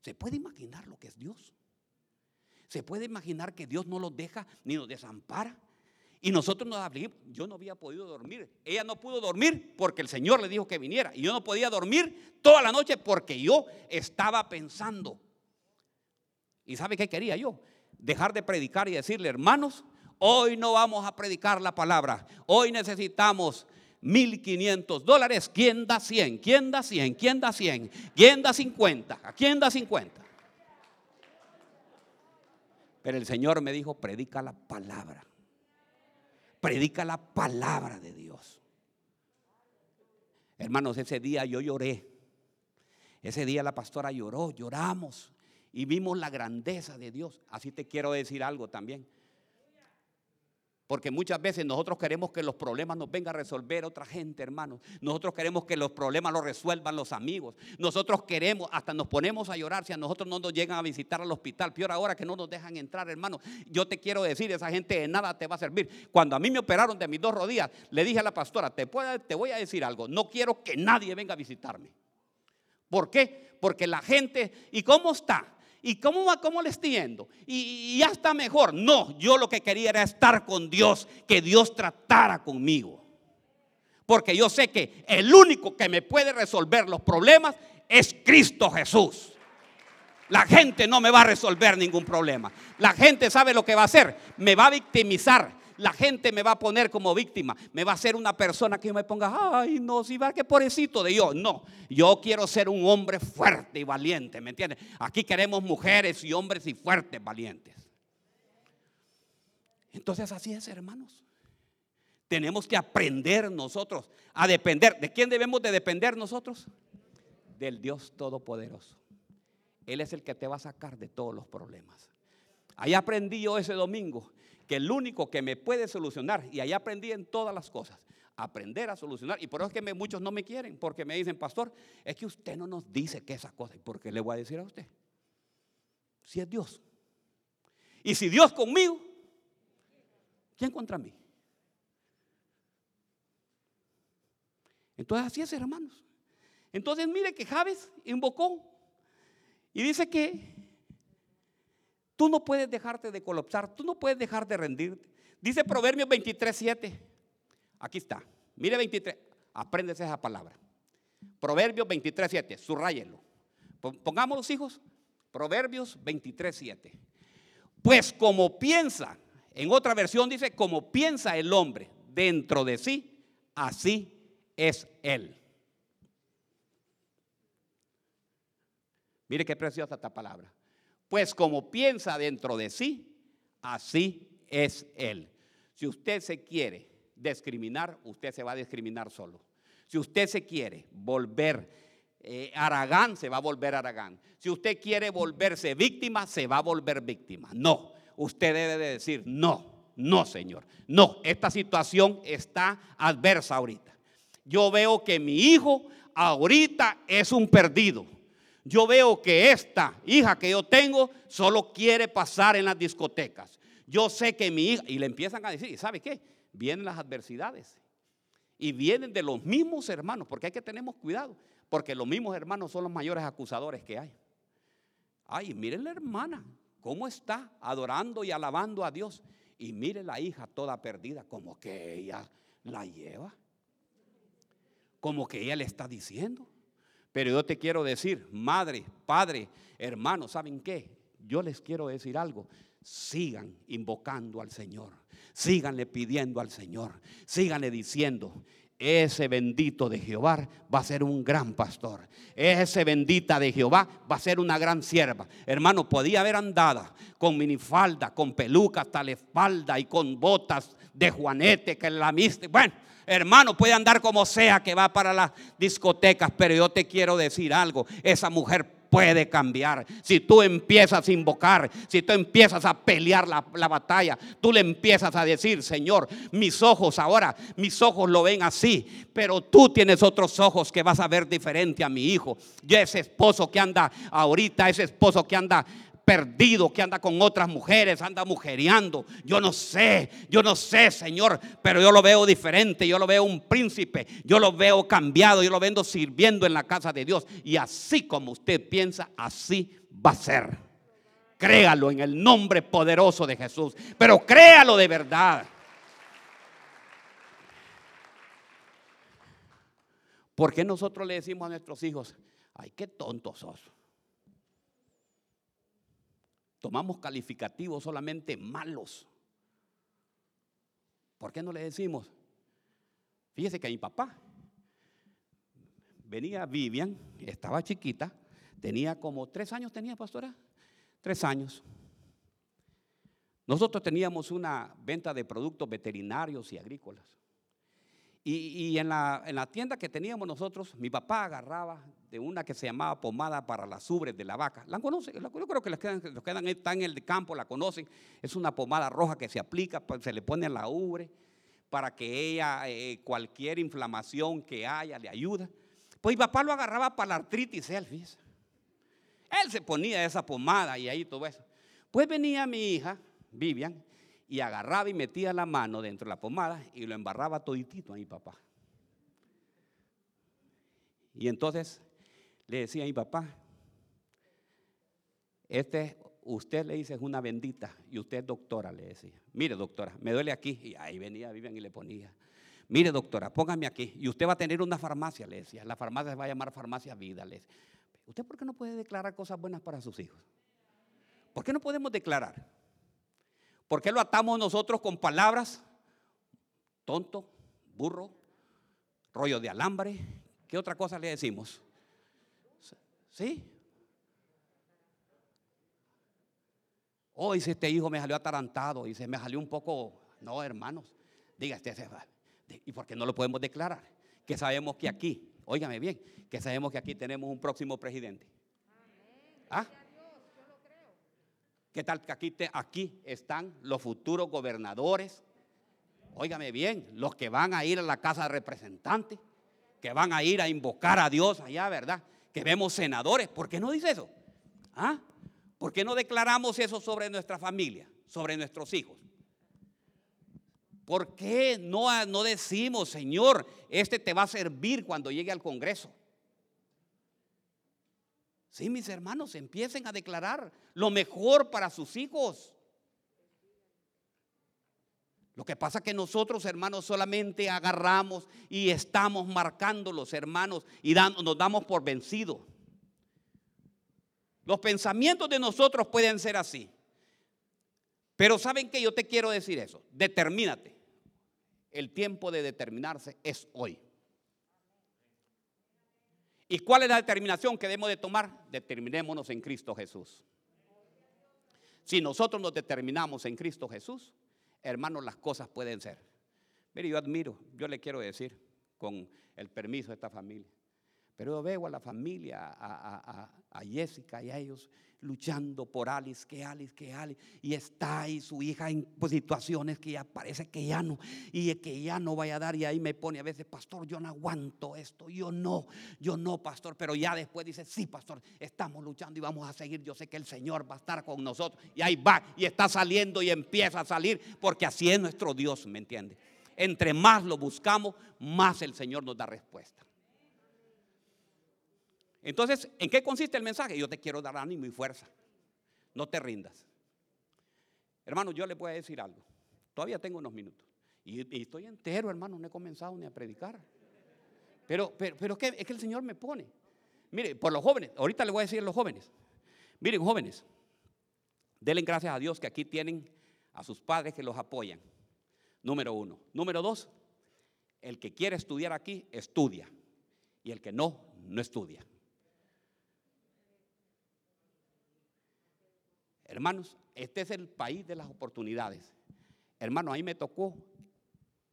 ¿Se puede imaginar lo que es Dios? ¿Se puede imaginar que Dios no los deja ni nos desampara? Y nosotros nos afligimos. Yo no había podido dormir. Ella no pudo dormir porque el Señor le dijo que viniera. Y yo no podía dormir toda la noche porque yo estaba pensando. ¿Y sabe qué quería yo? Dejar de predicar y decirle, hermanos, hoy no vamos a predicar la palabra. Hoy necesitamos 1500 dólares. ¿Quién da 100? ¿Quién da 100? ¿Quién da 100? ¿Quién da 50? ¿A quién da 50? Pero el Señor me dijo, predica la palabra predica la palabra de Dios. Hermanos, ese día yo lloré. Ese día la pastora lloró, lloramos y vimos la grandeza de Dios. Así te quiero decir algo también. Porque muchas veces nosotros queremos que los problemas nos venga a resolver otra gente, hermanos. Nosotros queremos que los problemas los resuelvan los amigos. Nosotros queremos, hasta nos ponemos a llorar si a nosotros no nos llegan a visitar al hospital. Peor ahora que no nos dejan entrar, hermanos. Yo te quiero decir, esa gente de nada te va a servir. Cuando a mí me operaron de mis dos rodillas, le dije a la pastora, te, te voy a decir algo, no quiero que nadie venga a visitarme. ¿Por qué? Porque la gente, ¿y cómo está? ¿Y cómo va? ¿Cómo le estoy? Y, ya está mejor. No, yo lo que quería era estar con Dios, que Dios tratara conmigo. Porque yo sé que el único que me puede resolver los problemas es Cristo Jesús. La gente no me va a resolver ningún problema. La gente sabe lo que va a hacer. Me va a victimizar la gente me va a poner como víctima, me va a ser una persona que me ponga, ay, no, si va que pobrecito de yo. No, yo quiero ser un hombre fuerte y valiente, ¿me entiendes? Aquí queremos mujeres y hombres y fuertes, valientes. Entonces así es, hermanos. Tenemos que aprender nosotros a depender. ¿De quién debemos de depender nosotros? Del Dios Todopoderoso. Él es el que te va a sacar de todos los problemas. Ahí aprendí yo ese domingo que el único que me puede solucionar, y ahí aprendí en todas las cosas, aprender a solucionar. Y por eso es que muchos no me quieren, porque me dicen, pastor, es que usted no nos dice que esa cosa. ¿Y por qué le voy a decir a usted? Si es Dios. Y si Dios conmigo, ¿quién contra mí? Entonces así es, hermanos. Entonces mire que Javes invocó y dice que Tú no puedes dejarte de colapsar, tú no puedes dejar de rendirte. Dice Proverbios 23, 7. Aquí está. Mire 23. Apréndese esa palabra. Proverbios 23, 7. Subrayelo. Pongamos los hijos. Proverbios 23, 7. Pues como piensa, en otra versión dice, como piensa el hombre dentro de sí, así es él. Mire qué preciosa esta palabra. Pues como piensa dentro de sí, así es él. Si usted se quiere discriminar, usted se va a discriminar solo. Si usted se quiere volver eh, Aragán, se va a volver Aragán. Si usted quiere volverse víctima, se va a volver víctima. No, usted debe de decir, no, no, Señor. No, esta situación está adversa ahorita. Yo veo que mi hijo ahorita es un perdido. Yo veo que esta hija que yo tengo solo quiere pasar en las discotecas. Yo sé que mi hija, y le empiezan a decir, ¿sabe qué? Vienen las adversidades. Y vienen de los mismos hermanos, porque hay que tener cuidado, porque los mismos hermanos son los mayores acusadores que hay. Ay, miren la hermana, cómo está adorando y alabando a Dios. Y mire la hija toda perdida, como que ella la lleva. Como que ella le está diciendo. Pero yo te quiero decir, madre, padre, hermano, ¿saben qué? Yo les quiero decir algo. Sigan invocando al Señor. Síganle pidiendo al Señor. Síganle diciendo, ese bendito de Jehová va a ser un gran pastor. Ese bendita de Jehová va a ser una gran sierva. Hermano, podía haber andada con minifalda, con peluca hasta la espalda y con botas de juanete que la miste. Bueno, Hermano, puede andar como sea que va para las discotecas, pero yo te quiero decir algo. Esa mujer puede cambiar. Si tú empiezas a invocar, si tú empiezas a pelear la, la, batalla, tú le empiezas a decir, Señor, mis ojos ahora, mis ojos lo ven así, pero tú tienes otros ojos que vas a ver diferente a mi hijo. Yo ese esposo que anda ahorita, ese esposo que anda perdido, que anda con otras mujeres, anda mujereando. Yo no sé, yo no sé, Señor, pero yo lo veo diferente, yo lo veo un príncipe, yo lo veo cambiado, yo lo veo sirviendo en la casa de Dios. Y así como usted piensa, así va a ser. Créalo en el nombre poderoso de Jesús, pero créalo de verdad. ¿Por qué nosotros le decimos a nuestros hijos, ay, qué tontos sos? Tomamos calificativos solamente malos. ¿Por qué no le decimos? Fíjese que a mi papá venía Vivian, estaba chiquita, tenía como tres años, tenía pastora, tres años. Nosotros teníamos una venta de productos veterinarios y agrícolas. Y, en, la, en, la, tienda que teníamos nosotros, mi papá agarraba de una que se llamaba pomada para las ubres de la vaca. ¿La conocen? Yo creo que los que los quedan están en el campo la conocen. Es una pomada roja que se aplica, se le pone en la ubre para que ella, eh, cualquier inflamación que haya, le ayuda. Pues mi papá lo agarraba para la artritis, él, Él se ponía esa pomada y ahí todo eso. Pues venía mi hija, Vivian, y agarraba y metía la mano dentro de la pomada y lo embarraba toditito a mi papá. Y entonces le decía a mi papá, este, usted le dice es una bendita y usted doctora, le decía. Mire doctora, me duele aquí. Y ahí venía Vivian y le ponía. Mire doctora, póngame aquí. Y usted va a tener una farmacia, le decía. La farmacia se va a llamar farmacia vida, le decía. ¿Usted por qué no puede declarar cosas buenas para sus hijos? ¿Por qué no podemos declarar? ¿Por qué lo atamos nosotros con palabras? Tonto, burro, rollo de alambre. ¿Qué otra cosa le decimos? ¿Sí? Oh, este hijo me salió atarantado se me salió un poco, no hermanos, diga este, ¿y por qué no lo podemos declarar? Que sabemos que aquí, óigame bien, que sabemos que aquí tenemos un próximo presidente. ¿Ah? ¿Qué tal que aquí, aquí están los futuros gobernadores? Óigame bien, los que van a ir a la casa de representantes, que van a ir a invocar a Dios allá, ¿verdad? Que vemos senadores. ¿Por qué no dice eso? ¿Ah? ¿Por qué no declaramos eso sobre nuestra familia, sobre nuestros hijos? ¿Por qué no, no decimos, Señor, este te va a servir cuando llegue al Congreso? Sí, mis hermanos, empiecen a declarar lo mejor para sus hijos. Lo que pasa es que nosotros, hermanos, solamente agarramos y estamos marcando los hermanos, y nos damos por vencidos. Los pensamientos de nosotros pueden ser así. Pero ¿saben que Yo te quiero decir eso. Determínate. El tiempo de determinarse es hoy. ¿Y cuál es la determinación que debemos de tomar? Determinémonos en Cristo Jesús. Si nosotros nos determinamos en Cristo Jesús, hermanos, las cosas pueden ser. Mire, yo admiro, yo le quiero decir, con el permiso de esta familia, Pero yo veo a la familia, a, a- a- Jessica y a ellos luchando por Alice, que Alice, que Alice. Y está ahí su hija en situaciones que ya parece que ya no, y que ya no vaya a dar. Y ahí me pone a veces, pastor, yo no aguanto esto, yo no, yo no, pastor. Pero ya después dice, sí, pastor, estamos luchando y vamos a seguir. Yo sé que el Señor va a estar con nosotros. Y ahí va, y está saliendo y empieza a salir, porque así es nuestro Dios, ¿me entiende? Entre más lo buscamos, más el Señor nos da respuesta. Entonces, ¿en qué consiste el mensaje? Yo te quiero dar ánimo y fuerza. No te rindas. Hermano, yo le voy a decir algo. Todavía tengo unos minutos. Y, estoy entero, hermano, no he comenzado ni a predicar. Pero, pero, pero ¿qué? es que el Señor me pone. Mire, por los jóvenes, ahorita le voy a decir a los jóvenes. Miren, jóvenes, denle gracias a Dios que aquí tienen a sus padres que los apoyan. Número uno. Número dos, el que quiere estudiar aquí, estudia. Y el que no, no estudia. Hermanos, este es el país de las oportunidades. Hermano, ahí me tocó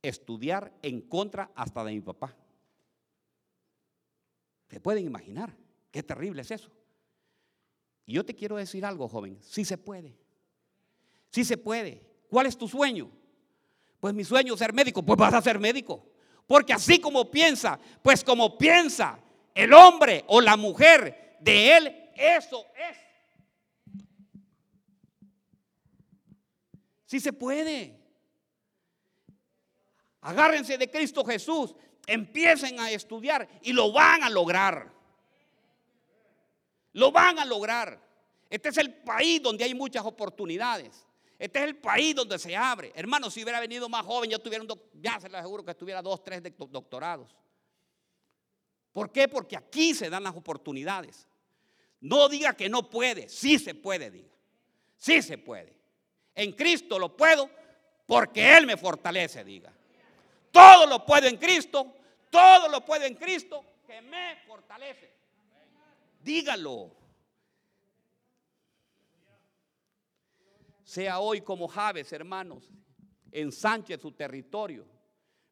estudiar en contra hasta de mi papá. ¿Se pueden imaginar? Qué terrible es eso. Y yo te quiero decir algo, joven. Sí se puede. Sí se puede. ¿Cuál es tu sueño? Pues mi sueño es ser médico. Pues vas a ser médico. Porque así como piensa, pues como piensa el hombre o la mujer de él, eso es. Sí se puede. Agárrense de Cristo Jesús, empiecen a estudiar y lo van a lograr. Lo van a lograr. Este es el país donde hay muchas oportunidades. Este es el país donde se abre. Hermano, si hubiera venido más joven, ya, tuviera ya se lo aseguro que estuviera dos, tres doctorados. ¿Por qué? Porque aquí se dan las oportunidades. No diga que no puede, sí se puede, diga. Sí se puede. En Cristo lo puedo porque Él me fortalece, diga. Todo lo puedo en Cristo, todo lo puedo en Cristo que me fortalece. Dígalo. Sea hoy como Javes, hermanos, ensanche su territorio.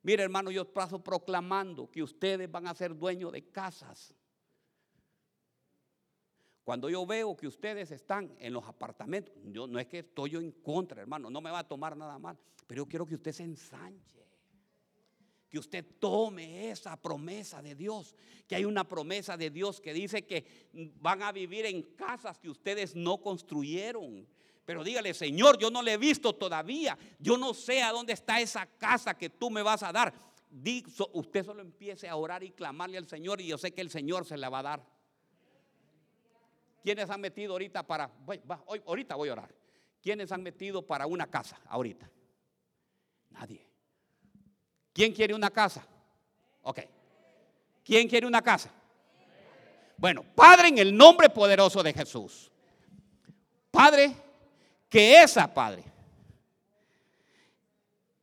Mire, hermano, yo paso proclamando que ustedes van a ser dueños de casas. Cuando yo veo que ustedes están en los apartamentos, yo no es que estoy yo en contra, hermano, no me va a tomar nada mal, pero yo quiero que usted se ensanche. Que usted tome esa promesa de Dios, que hay una promesa de Dios que dice que van a vivir en casas que ustedes no construyeron. Pero dígale, Señor, yo no le he visto todavía. Yo no sé a dónde está esa casa que tú me vas a dar. Usted solo empiece a orar y clamarle al Señor y yo sé que el Señor se la va a dar. ¿Quiénes han metido ahorita para, va, hoy, ahorita voy a orar. ¿Quiénes han metido para una casa ahorita? Nadie. ¿Quién quiere una casa? Ok. ¿Quién quiere una casa? Bueno, Padre, en el nombre poderoso de Jesús. Padre, que esa, Padre,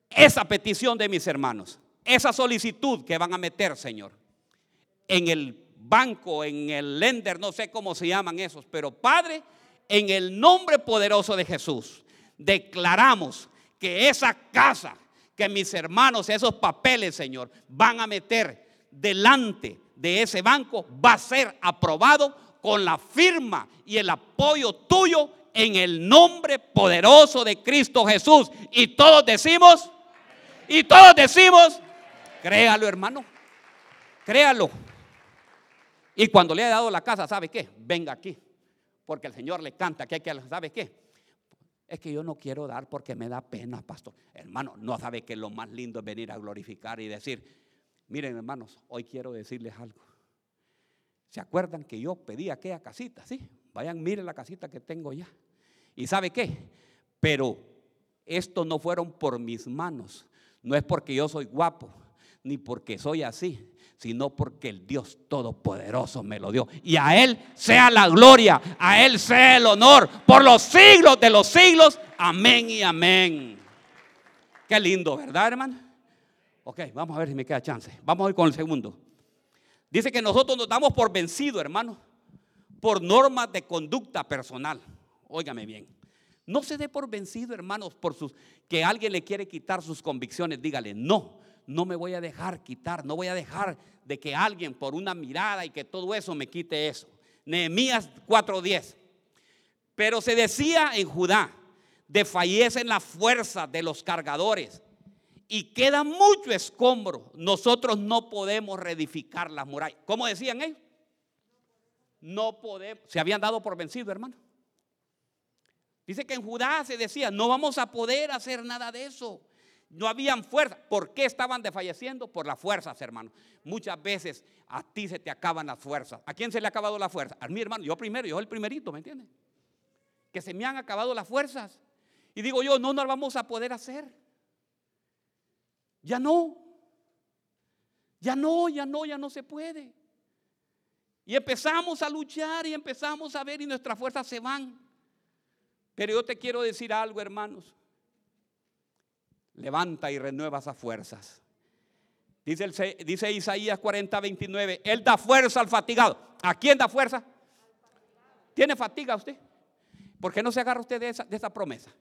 esa petición de mis hermanos, esa solicitud que van a meter, Señor, en el banco, en el lender, no sé cómo se llaman esos, pero Padre, en el nombre poderoso de Jesús, declaramos que esa casa, que mis hermanos, esos papeles, Señor, van a meter delante de ese banco, va a ser aprobado con la firma y el apoyo tuyo en el nombre poderoso de Cristo Jesús. Y todos decimos, y todos decimos, créalo hermano, créalo. Y cuando le haya dado la casa, ¿sabe qué? Venga aquí. Porque el Señor le canta que hay que, ¿sabe qué? Es que yo no quiero dar porque me da pena, pastor. Hermano, no sabe que lo más lindo es venir a glorificar y decir, miren hermanos, hoy quiero decirles algo. ¿Se acuerdan que yo pedí aquella casita? Sí, vayan, miren la casita que tengo ya. ¿Y sabe qué? Pero esto no fueron por mis manos. No es porque yo soy guapo, ni porque soy así, sino porque el Dios Todopoderoso me lo dio. Y a Él sea la gloria, a Él sea el honor por los siglos de los siglos. Amén y amén. Qué lindo, ¿verdad, hermano? Ok, vamos a ver si me queda chance. Vamos a ir con el segundo. Dice que nosotros nos damos por vencido, hermano, por normas de conducta personal. Óigame bien. No se dé por vencido, hermanos, por sus que alguien le quiere quitar sus convicciones. Dígale, no. No me voy a dejar quitar, no voy a dejar de que alguien por una mirada y que todo eso me quite eso. Nehemías 4:10. Pero se decía en Judá, desfallecen las fuerzas de los cargadores y queda mucho escombro. Nosotros no podemos reedificar las murallas. ¿Cómo decían ellos? No podemos. Se habían dado por vencido, hermano. Dice que en Judá se decía, no vamos a poder hacer nada de eso. No habían fuerza. ¿Por qué estaban desfalleciendo? Por las fuerzas, hermano. Muchas veces a ti se te acaban las fuerzas. ¿A quién se le ha acabado la fuerza? A mi hermano. Yo primero, yo el primerito, ¿me entiendes? Que se me han acabado las fuerzas. Y digo yo, no nos vamos a poder hacer. Ya no. Ya no, ya no, ya no se puede. Y empezamos a luchar y empezamos a ver y nuestras fuerzas se van. Pero yo te quiero decir algo, hermanos. Levanta y renueva esas fuerzas. Dice, dice Isaías 40, 29. Él da fuerza al fatigado. ¿A quién da fuerza? ¿Tiene fatiga usted? ¿Por qué no se agarra usted de esa, de esa promesa?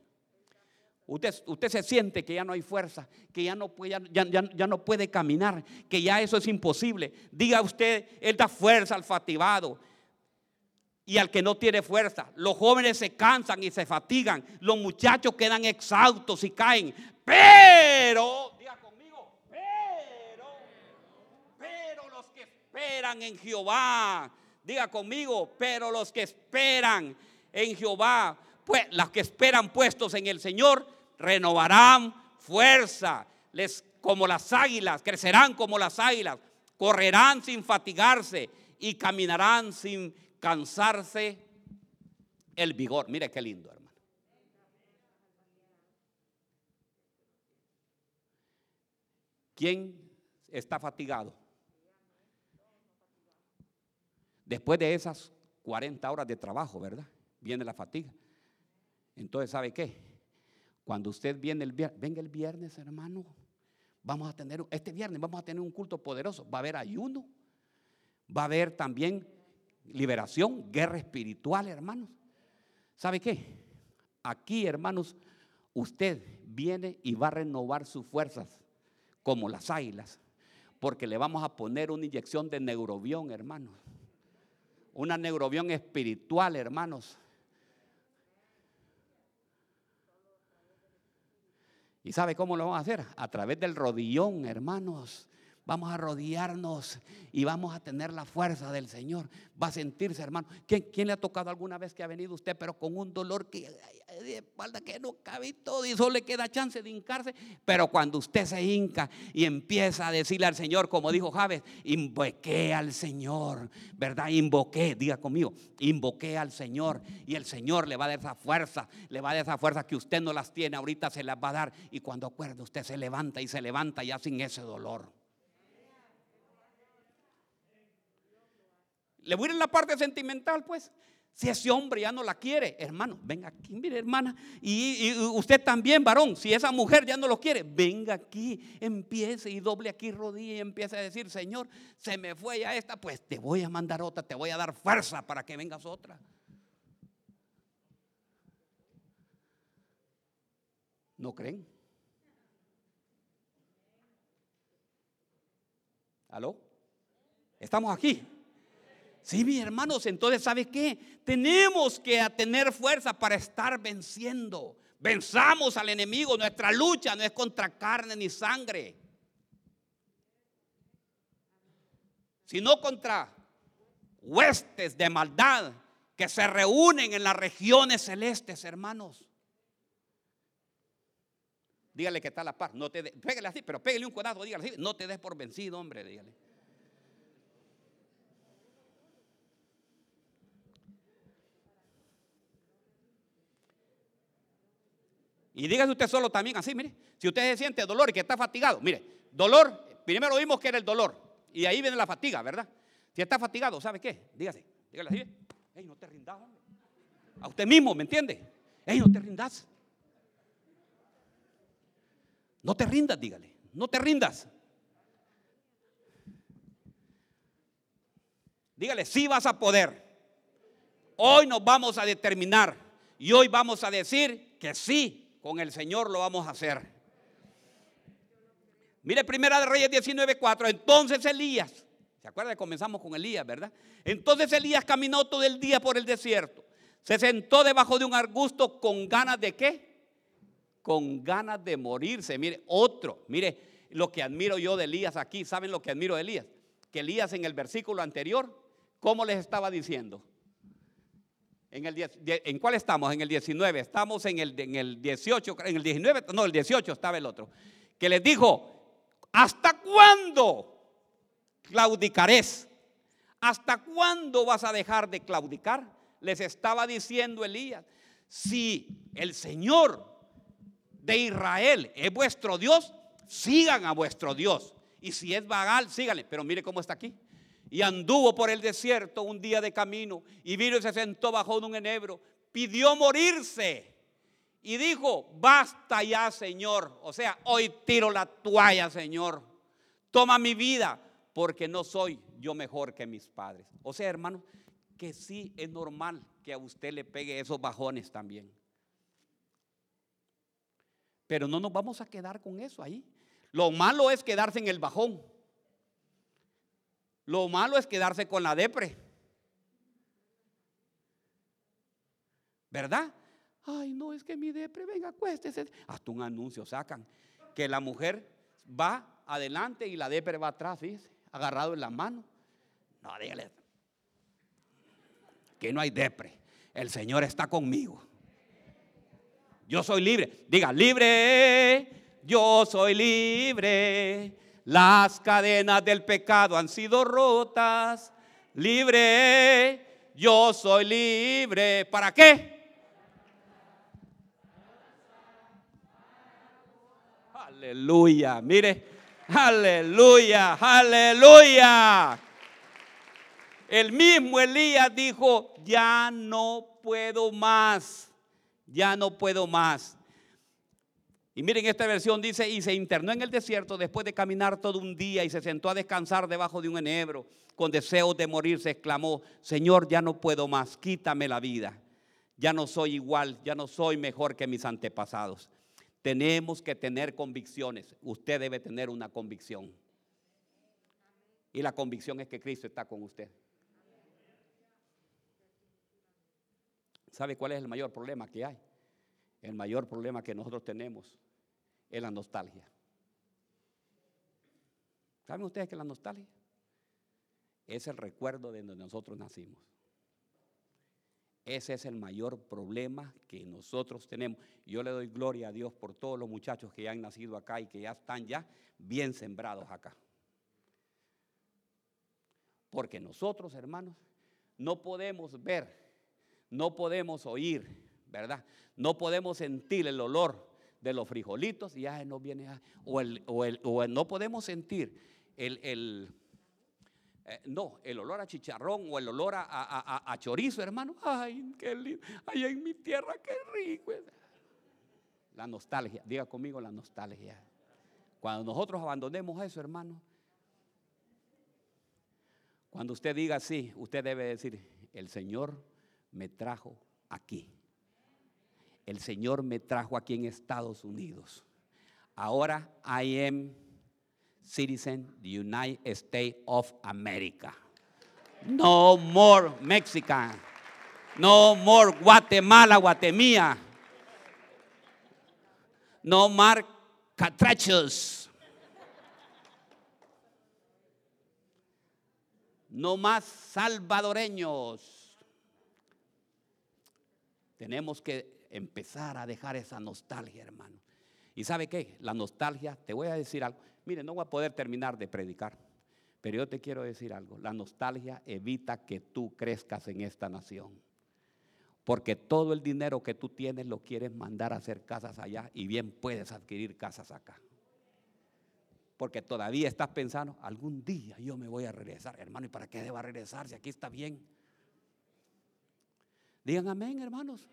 Usted, usted, se siente que ya no hay fuerza, que ya no, puede, ya, ya, no puede caminar, que ya eso es imposible. Diga usted, Él da fuerza al fatigado y al que no tiene fuerza. Los jóvenes se cansan y se fatigan. Los muchachos quedan exhaustos y caen. Pero, diga conmigo, pero, pero los que esperan en Jehová, diga conmigo, pero los que esperan en Jehová, pues los que esperan puestos en el Señor, renovarán fuerza, les como las águilas, crecerán como las águilas, correrán sin fatigarse y caminarán sin cansarse el vigor. Mire qué lindo, hermano. ¿Quién está fatigado? Después de esas 40 horas de trabajo, ¿verdad? Viene la fatiga. Entonces, ¿sabe qué? Cuando usted viene el viernes, venga el viernes, hermano, vamos a tener, este viernes vamos a tener un culto poderoso. Va a haber ayuno, va a haber también liberación, guerra espiritual, hermanos. ¿Sabe qué? Aquí, hermanos, usted viene y va a renovar sus fuerzas como las águilas, porque le vamos a poner una inyección de neurobión, hermanos. Una neurobión espiritual, hermanos. ¿Y sabe cómo lo vamos a hacer? A través del rodillón, hermanos vamos a rodearnos y vamos a tener la fuerza del Señor. Va a sentirse, hermano. ¿Quién, le ha tocado alguna vez que ha venido usted, pero con un dolor que de espalda que no cabe todo y solo le queda chance de hincarse? Pero cuando usted se hinca y empieza a decirle al Señor, como dijo Javes, invoqué al Señor, ¿verdad? Invoqué, diga conmigo, invoqué al Señor y el Señor le va a dar esa fuerza, le va a dar esa fuerza que usted no las tiene, ahorita se las va a dar y cuando acuerde usted se levanta y se levanta ya sin ese dolor. Le voy a ir en la parte sentimental, pues. Si ese hombre ya no la quiere, hermano, venga aquí, mire, hermana. Y, usted también, varón, si esa mujer ya no lo quiere, venga aquí, empiece y doble aquí rodilla y empiece a decir, Señor, se me fue ya esta, pues te voy a mandar otra, te voy a dar fuerza para que vengas otra. ¿No creen? ¿Aló? Estamos aquí. Sí, mis hermanos, entonces, ¿sabe qué? Tenemos que tener fuerza para estar venciendo. Venzamos al enemigo. Nuestra lucha no es contra carne ni sangre, sino contra huestes de maldad que se reúnen en las regiones celestes, hermanos. Dígale que está la paz. No te pégale así, pero pégale un codazo, dígale así. No te des por vencido, hombre, dígale. Y dígase usted solo también así, mire. Si usted se siente dolor y que está fatigado, mire, dolor, primero vimos que era el dolor. Y ahí viene la fatiga, ¿verdad? Si está fatigado, ¿sabe qué? Dígase, dígale así. Ey, no te rindas, hombre. A usted mismo, ¿me entiende? Ey, no te rindas. No te rindas, dígale. No te rindas. Dígale, sí vas a poder. Hoy nos vamos a determinar y hoy vamos a decir que sí con el Señor lo vamos a hacer. Mire, Primera de Reyes 19:4. Entonces Elías, ¿se acuerda que comenzamos con Elías, verdad? Entonces Elías caminó todo el día por el desierto. Se sentó debajo de un arbusto con ganas de qué? Con ganas de morirse. Mire, otro, mire lo que admiro yo de Elías aquí. ¿Saben lo que admiro de Elías? Que Elías en el versículo anterior, ¿cómo les estaba diciendo? En, el, ¿En cuál estamos? En el 19. Estamos en el, en el 18, en el 19, no, el 18 estaba el otro. Que les dijo, ¿hasta cuándo claudicarés? ¿Hasta cuándo vas a dejar de claudicar? Les estaba diciendo Elías, si el Señor de Israel es vuestro Dios, sigan a vuestro Dios. Y si es Baal, síganle. Pero mire cómo está aquí y anduvo por el desierto un día de camino y vino y se sentó bajo un enebro, pidió morirse y dijo, basta ya Señor, o sea, hoy tiro la toalla Señor, toma mi vida porque no soy yo mejor que mis padres. O sea, hermano, que sí es normal que a usted le pegue esos bajones también. Pero no nos vamos a quedar con eso ahí. Lo malo es quedarse en el bajón. Lo malo es quedarse con la depre. ¿Verdad? Ay, no, es que mi depre, venga, acuéstese. Hasta un anuncio sacan. Que la mujer va adelante y la depre va atrás, agarrado en la mano. No, dígale. Que no hay depre. El Señor está conmigo. Yo soy libre. Diga, libre. Yo soy libre. Las cadenas del pecado han sido rotas. Libre, yo soy libre. ¿Para qué? Aleluya, mire, aleluya, aleluya. El mismo Elías dijo, ya no puedo más, ya no puedo más. Y miren, esta versión dice, y se internó en el desierto después de caminar todo un día y se sentó a descansar debajo de un enebro. Con deseos de morir se exclamó, Señor, ya no puedo más, quítame la vida. Ya no soy igual, ya no soy mejor que mis antepasados. Tenemos que tener convicciones. Usted debe tener una convicción. Y la convicción es que Cristo está con usted. ¿Sabe cuál es el mayor problema que hay? El mayor problema que nosotros tenemos es la nostalgia. ¿Saben ustedes que la nostalgia es el recuerdo de donde nosotros nacimos? Ese es el mayor problema que nosotros tenemos. Yo le doy gloria a Dios por todos los muchachos que ya han nacido acá y que ya están ya bien sembrados acá. Porque nosotros, hermanos, no podemos ver, no podemos oír, ¿verdad? No podemos sentir el olor de los frijolitos y ya no viene, o, el, o, el, o no podemos sentir el, el eh, no, el olor a chicharrón o el olor a, a, a, chorizo, hermano. Ay, qué lindo. Ay, en mi tierra, qué rico. La nostalgia, diga conmigo la nostalgia. Cuando nosotros abandonemos eso, hermano, cuando usted diga así, usted debe decir, el Señor me trajo aquí el Señor me trajo aquí en Estados Unidos. Ahora I am citizen the United States of America. No more Mexican. No more Guatemala, Guatemala. No more catrachos. No más salvadoreños. Tenemos que empezar a dejar esa nostalgia, hermano. ¿Y sabe qué? La nostalgia, te voy a decir algo. Mire, no voy a poder terminar de predicar, pero yo te quiero decir algo. La nostalgia evita que tú crezcas en esta nación. Porque todo el dinero que tú tienes lo quieres mandar a hacer casas allá y bien puedes adquirir casas acá. Porque todavía estás pensando, algún día yo me voy a regresar, hermano, ¿y para qué deba regresar si aquí está bien? Digan amén, hermanos.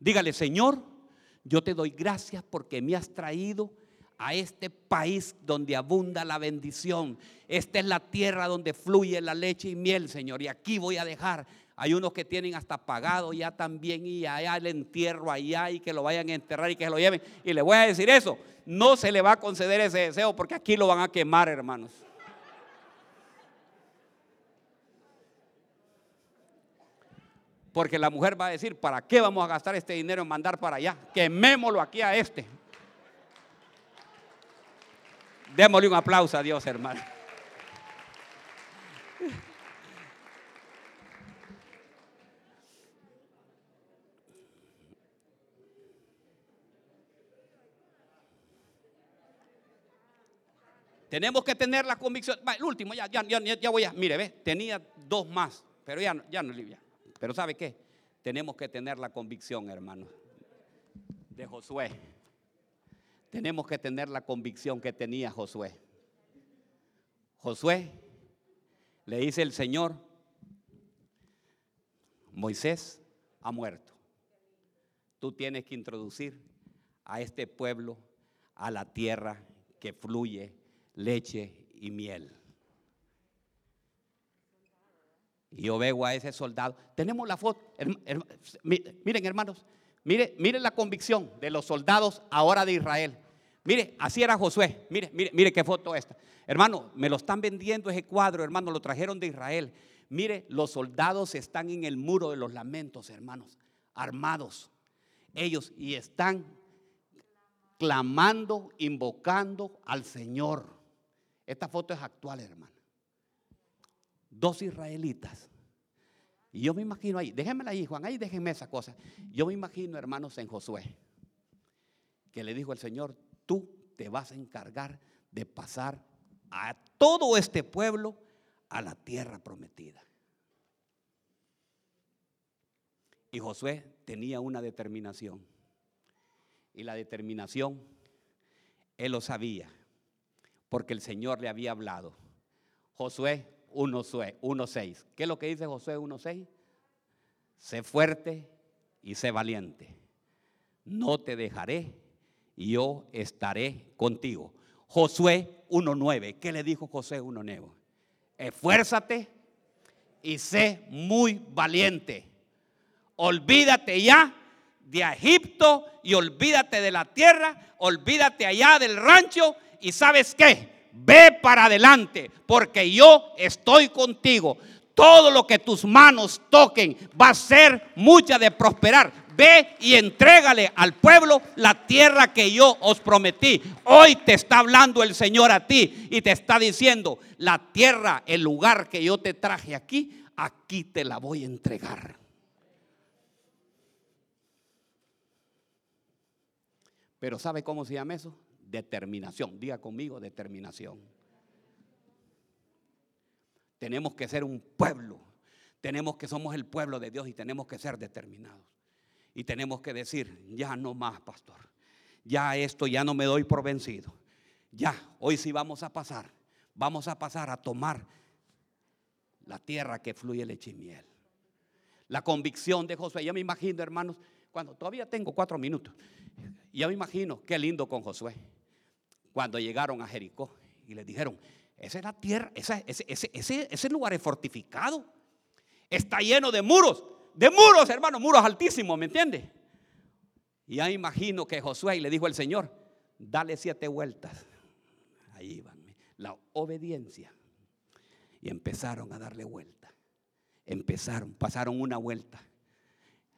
Dígale, Señor, yo te doy gracias porque me has traído a este país donde abunda la bendición. Esta es la tierra donde fluye la leche y miel, Señor. Y aquí voy a dejar Hay unos que tienen hasta pagado ya también y allá el entierro allá y que lo vayan a enterrar y que se lo lleven. Y le voy a decir eso, no se le va a conceder ese deseo porque aquí lo van a quemar, hermanos. Porque la mujer va a decir, ¿para qué vamos a gastar este dinero en mandar para allá? Quemémoslo aquí a este. Démosle un aplauso a Dios, hermano. Tenemos que tener la convicción. el último, ya, ya, voy a. Mire, ve, tenía dos más, pero ya, ya no, Livia. Pero ¿sabe qué? Tenemos que tener la convicción, hermano, de Josué. Tenemos que tener la convicción que tenía Josué. Josué, le dice el Señor, Moisés ha muerto. Tú tienes que introducir a este pueblo a la tierra que fluye leche y miel. Y yo veo a ese soldado. Tenemos la foto. miren, hermanos. Miren, miren la convicción de los soldados ahora de Israel. Mire, así era Josué. Mire, mire, mire qué foto esta. Hermano, me lo están vendiendo ese cuadro, hermano. Lo trajeron de Israel. Mire, los soldados están en el muro de los lamentos, hermanos. Armados. Ellos y están clamando, invocando al Señor. Esta foto es actual, hermano. Dos israelitas. Y yo me imagino ahí, déjenmela ahí, Juan, ahí déjenme esa cosa. Yo me imagino, hermanos, en Josué, que le dijo el Señor, tú te vas a encargar de pasar a todo este pueblo a la tierra prometida. Y Josué tenía una determinación. Y la determinación, él lo sabía porque el Señor le había hablado. Josué 1.6. ¿Qué es lo que dice Josué 1.6? Sé fuerte y sé valiente. No te dejaré y yo estaré contigo. Josué 1.9. ¿Qué le dijo Josué 1.9? Esfuérzate y sé muy valiente. Olvídate ya de Egipto y olvídate de la tierra, olvídate allá del rancho y sabes qué, ve para adelante, porque yo estoy contigo. Todo lo que tus manos toquen va a ser mucha de prosperar. Ve y entrégale al pueblo la tierra que yo os prometí. Hoy te está hablando el Señor a ti y te está diciendo, la tierra, el lugar que yo te traje aquí, aquí te la voy a entregar. Pero ¿sabe cómo se llama eso? Determinación. Diga conmigo, determinación. Tenemos que ser un pueblo. Tenemos que somos el pueblo de Dios y tenemos que ser determinados. Y tenemos que decir, ya no más, pastor. Ya esto ya no me doy por vencido. Ya, hoy sí vamos a pasar. Vamos a pasar a tomar la tierra que fluye leche y miel. La convicción de Josué. Yo me imagino, hermanos, cuando todavía tengo cuatro minutos. Ya me imagino, qué lindo con Josué cuando llegaron a Jericó y les dijeron, esa es la tierra, ese, ese, lugar es fortificado, está lleno de muros, de muros, hermano, muros altísimos, ¿me entiende? Y ya imagino que Josué le dijo al Señor, dale siete vueltas. Ahí van, la obediencia. Y empezaron a darle vuelta. Empezaron, pasaron una vuelta.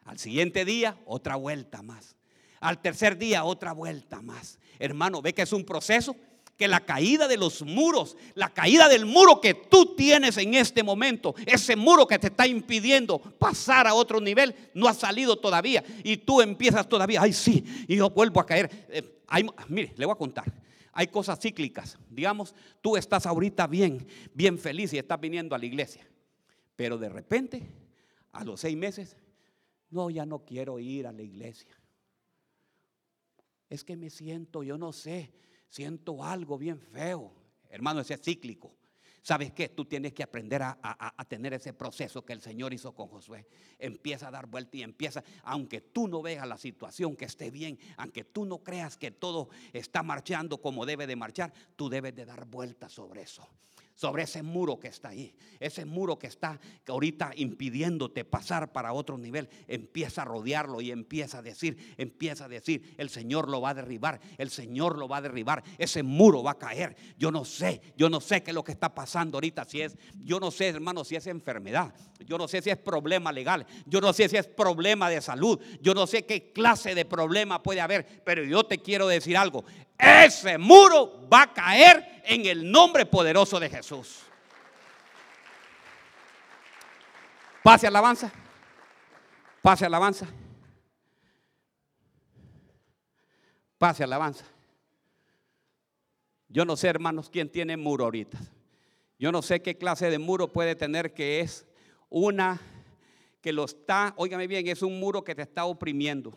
Al siguiente día, otra vuelta más. Al tercer día otra vuelta más. Hermano, ve que es un proceso que la caída de los muros, la caída del muro que tú tienes en este momento, ese muro que te está impidiendo pasar a otro nivel, no ha salido todavía. Y tú empiezas todavía, ay sí, y yo vuelvo a caer. Eh, mire, le voy a contar. Hay cosas cíclicas. Digamos, tú estás ahorita bien, bien feliz y estás viniendo a la iglesia. Pero de repente, a los seis meses, no, ya no quiero ir a la iglesia es que me siento, yo no sé, siento algo bien feo. Hermano, ese es cíclico. ¿Sabes qué? Tú tienes que aprender a, tener ese proceso que el Señor hizo con Josué. Empieza a dar vuelta y empieza, aunque tú no veas la situación que esté bien, aunque tú no creas que todo está marchando como debe de marchar, tú debes de dar vuelta sobre eso. Sobre ese muro que está ahí, ese muro que está ahorita impidiéndote pasar para otro nivel, empieza a rodearlo y empieza a decir, empieza a decir, el Señor lo va a derribar, el Señor lo va a derribar, ese muro va a caer. Yo no sé, yo no sé qué es lo que está pasando ahorita, si es, yo no sé, hermano, si es enfermedad, yo no sé si es problema legal, yo no sé si es problema de salud, yo no sé qué clase de problema puede haber, pero yo te quiero decir algo, ese muro va a caer en el nombre poderoso de Jesús. Pase alabanza. Pase alabanza. Pase alabanza. Yo no sé, hermanos, quién tiene muro ahorita. Yo no sé qué clase de muro puede tener que es una que lo está, óigame bien, es un muro que te está oprimiendo.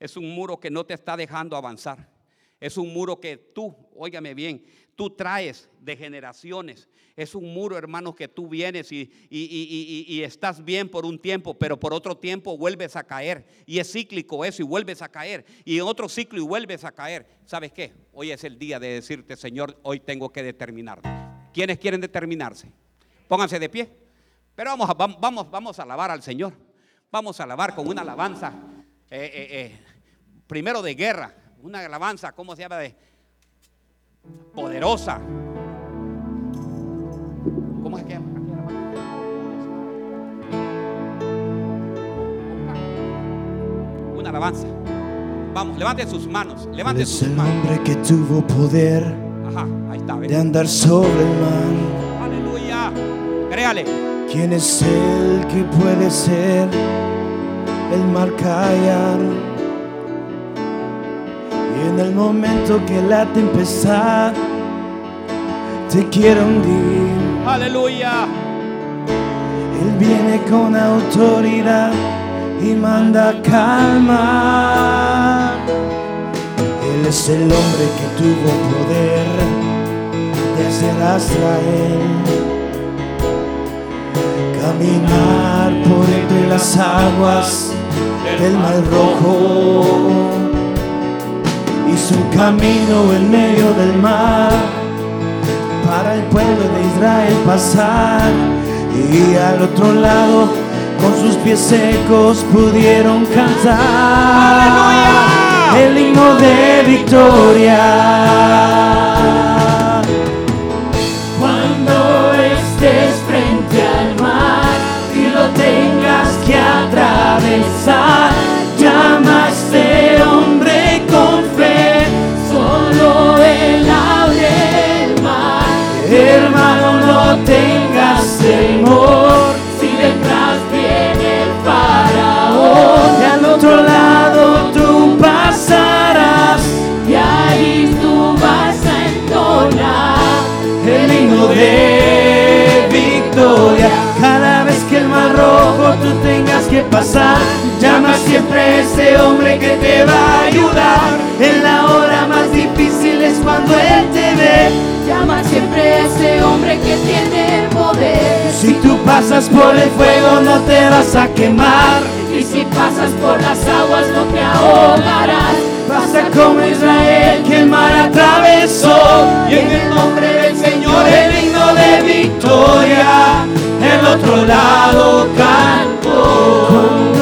Es un muro que no te está dejando avanzar. Es un muro que tú, óigame bien, tú traes de generaciones. Es un muro, hermanos, que tú vienes y, y, estás bien por un tiempo, pero por otro tiempo vuelves a caer. Y es cíclico eso y vuelves a caer. Y en otro ciclo y vuelves a caer. ¿Sabes qué? Hoy es el día de decirte, Señor, hoy tengo que determinarme. ¿Quiénes quieren determinarse? Pónganse de pie. Pero vamos, vamos, vamos a alabar al Señor. Vamos a alabar con una alabanza, eh, eh, eh, primero de guerra una alabanza, ¿cómo se llama? De poderosa. ¿Cómo es que Una alabanza. Vamos, levante sus manos. Levante sus el manos. hombre que tuvo poder Ajá, ahí está, de andar sobre el mar. Aleluya. Créale. ¿Quién es el que puede ser el mar callar? En el momento que la tempestad te quiere hundir. Aleluya. Él viene con autoridad y manda calma. Él es el hombre que tuvo poder desde Israel. Caminar por entre las aguas del mar rojo hizo un camino en medio del mar para el pueblo de Israel pasar y al otro lado con sus pies secos pudieron cantar el himno de victoria. Cuando estés frente al mar y lo tengas que atravesar, tengas temor, si detrás viene el faraón, y al otro lado tú pasarás, y ahí tú vas a entonar el himno de victoria. Cada vez que el mar rojo tú tengas que pasar, llama siempre a ese hombre que te va a ayudar. En la hora más es cuando él te ve. Llama siempre a ese hombre que tiene el poder. Si tú pasas por el fuego no te vas a quemar. Y si pasas por las aguas no te ahogarás. Pasa como Israel que el mar atravesó. Y en el nombre del Señor el himno de victoria. El otro lado canto.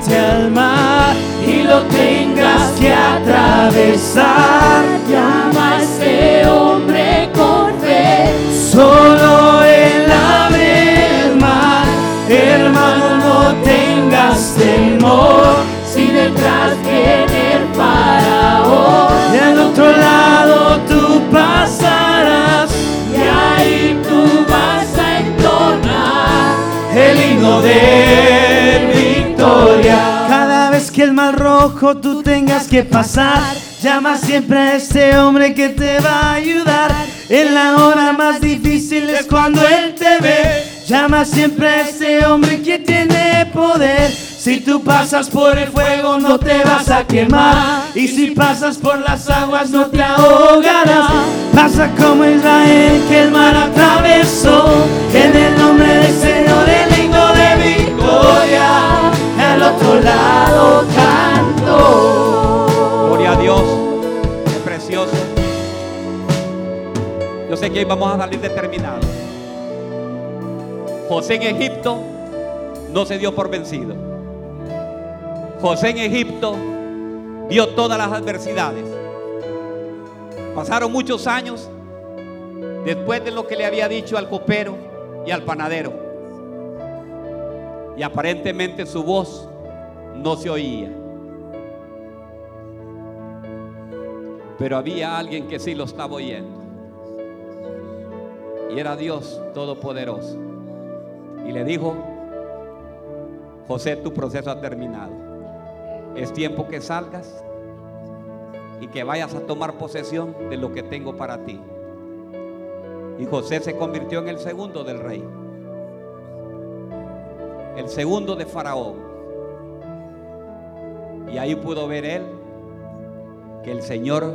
Frente al mar y lo tengas que atravesar. Llama a ese hombre con fe. Solo él abre el mar. Hermano, no tengas temor. Si detrás viene el faraón. Y al otro lado tú pasarás Y ahí tú vas a entonar. el himno de que el mar rojo tú tengas que pasar, llama siempre a este hombre que te va a ayudar. En la hora más difícil es cuando él te ve. Llama siempre a ese hombre que tiene poder. Si tú pasas por el fuego no te vas a quemar. Y si pasas por las aguas no te ahogarás. Pasa como Israel que el mar atravesó. En el nombre del Señor el himno de victoria. Gloria a Dios. Qué precioso. Yo sé que hoy vamos a salir determinados. José en Egipto no se dio por vencido. José en Egipto vio todas las adversidades. Pasaron muchos años después de lo que le había dicho al copero y al panadero. Y aparentemente su voz no se oía. Pero había alguien que sí lo estaba oyendo. Y era Dios Todopoderoso. Y le dijo, José, tu proceso ha terminado. Es tiempo que salgas y que vayas a tomar posesión de lo que tengo para ti. Y José se convirtió en el segundo del rey. El segundo de Faraón. Y ahí pudo ver él que el Señor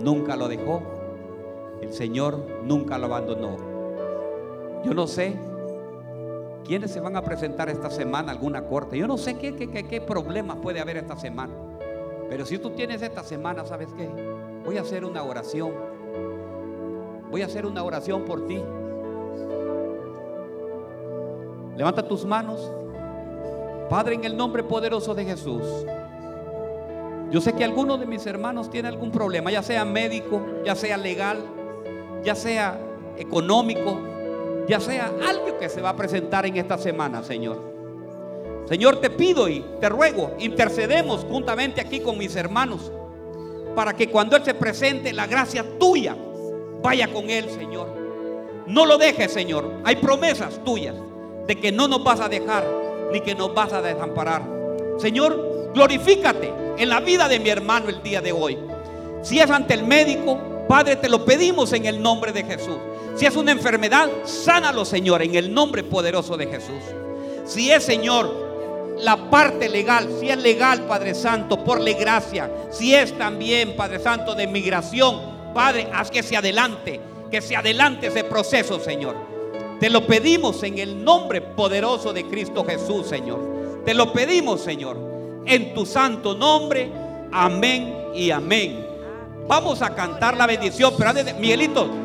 nunca lo dejó. El Señor nunca lo abandonó. Yo no sé quiénes se van a presentar esta semana alguna corte. Yo no sé qué, qué, qué, qué problemas puede haber esta semana. Pero si tú tienes esta semana, ¿sabes qué? Voy a hacer una oración. Voy a hacer una oración por ti. Levanta tus manos. Padre, en el nombre poderoso de Jesús. Yo sé que alguno de mis hermanos tiene algún problema, ya sea médico, ya sea legal, ya sea económico, ya sea algo que se va a presentar en esta semana, Señor. Señor, te pido y te ruego, intercedemos juntamente aquí con mis hermanos, para que cuando Él se presente, la gracia tuya vaya con Él, Señor. No lo dejes, Señor. Hay promesas tuyas de que no nos vas a dejar ni que nos vas a desamparar. Señor, glorifícate en la vida de mi hermano el día de hoy. Si es ante el médico, Padre, te lo pedimos en el nombre de Jesús. Si es una enfermedad, sánalo, Señor, en el nombre poderoso de Jesús. Si es, Señor, la parte legal, si es legal, Padre Santo, por la gracia, si es también, Padre Santo, de migración, Padre, haz que se adelante, que se adelante ese proceso, Señor. Te lo pedimos en el nombre poderoso de Cristo Jesús, Señor. Te lo pedimos, Señor, en tu santo nombre. Amén y amén. Vamos a cantar la bendición, pero antes Miguelito,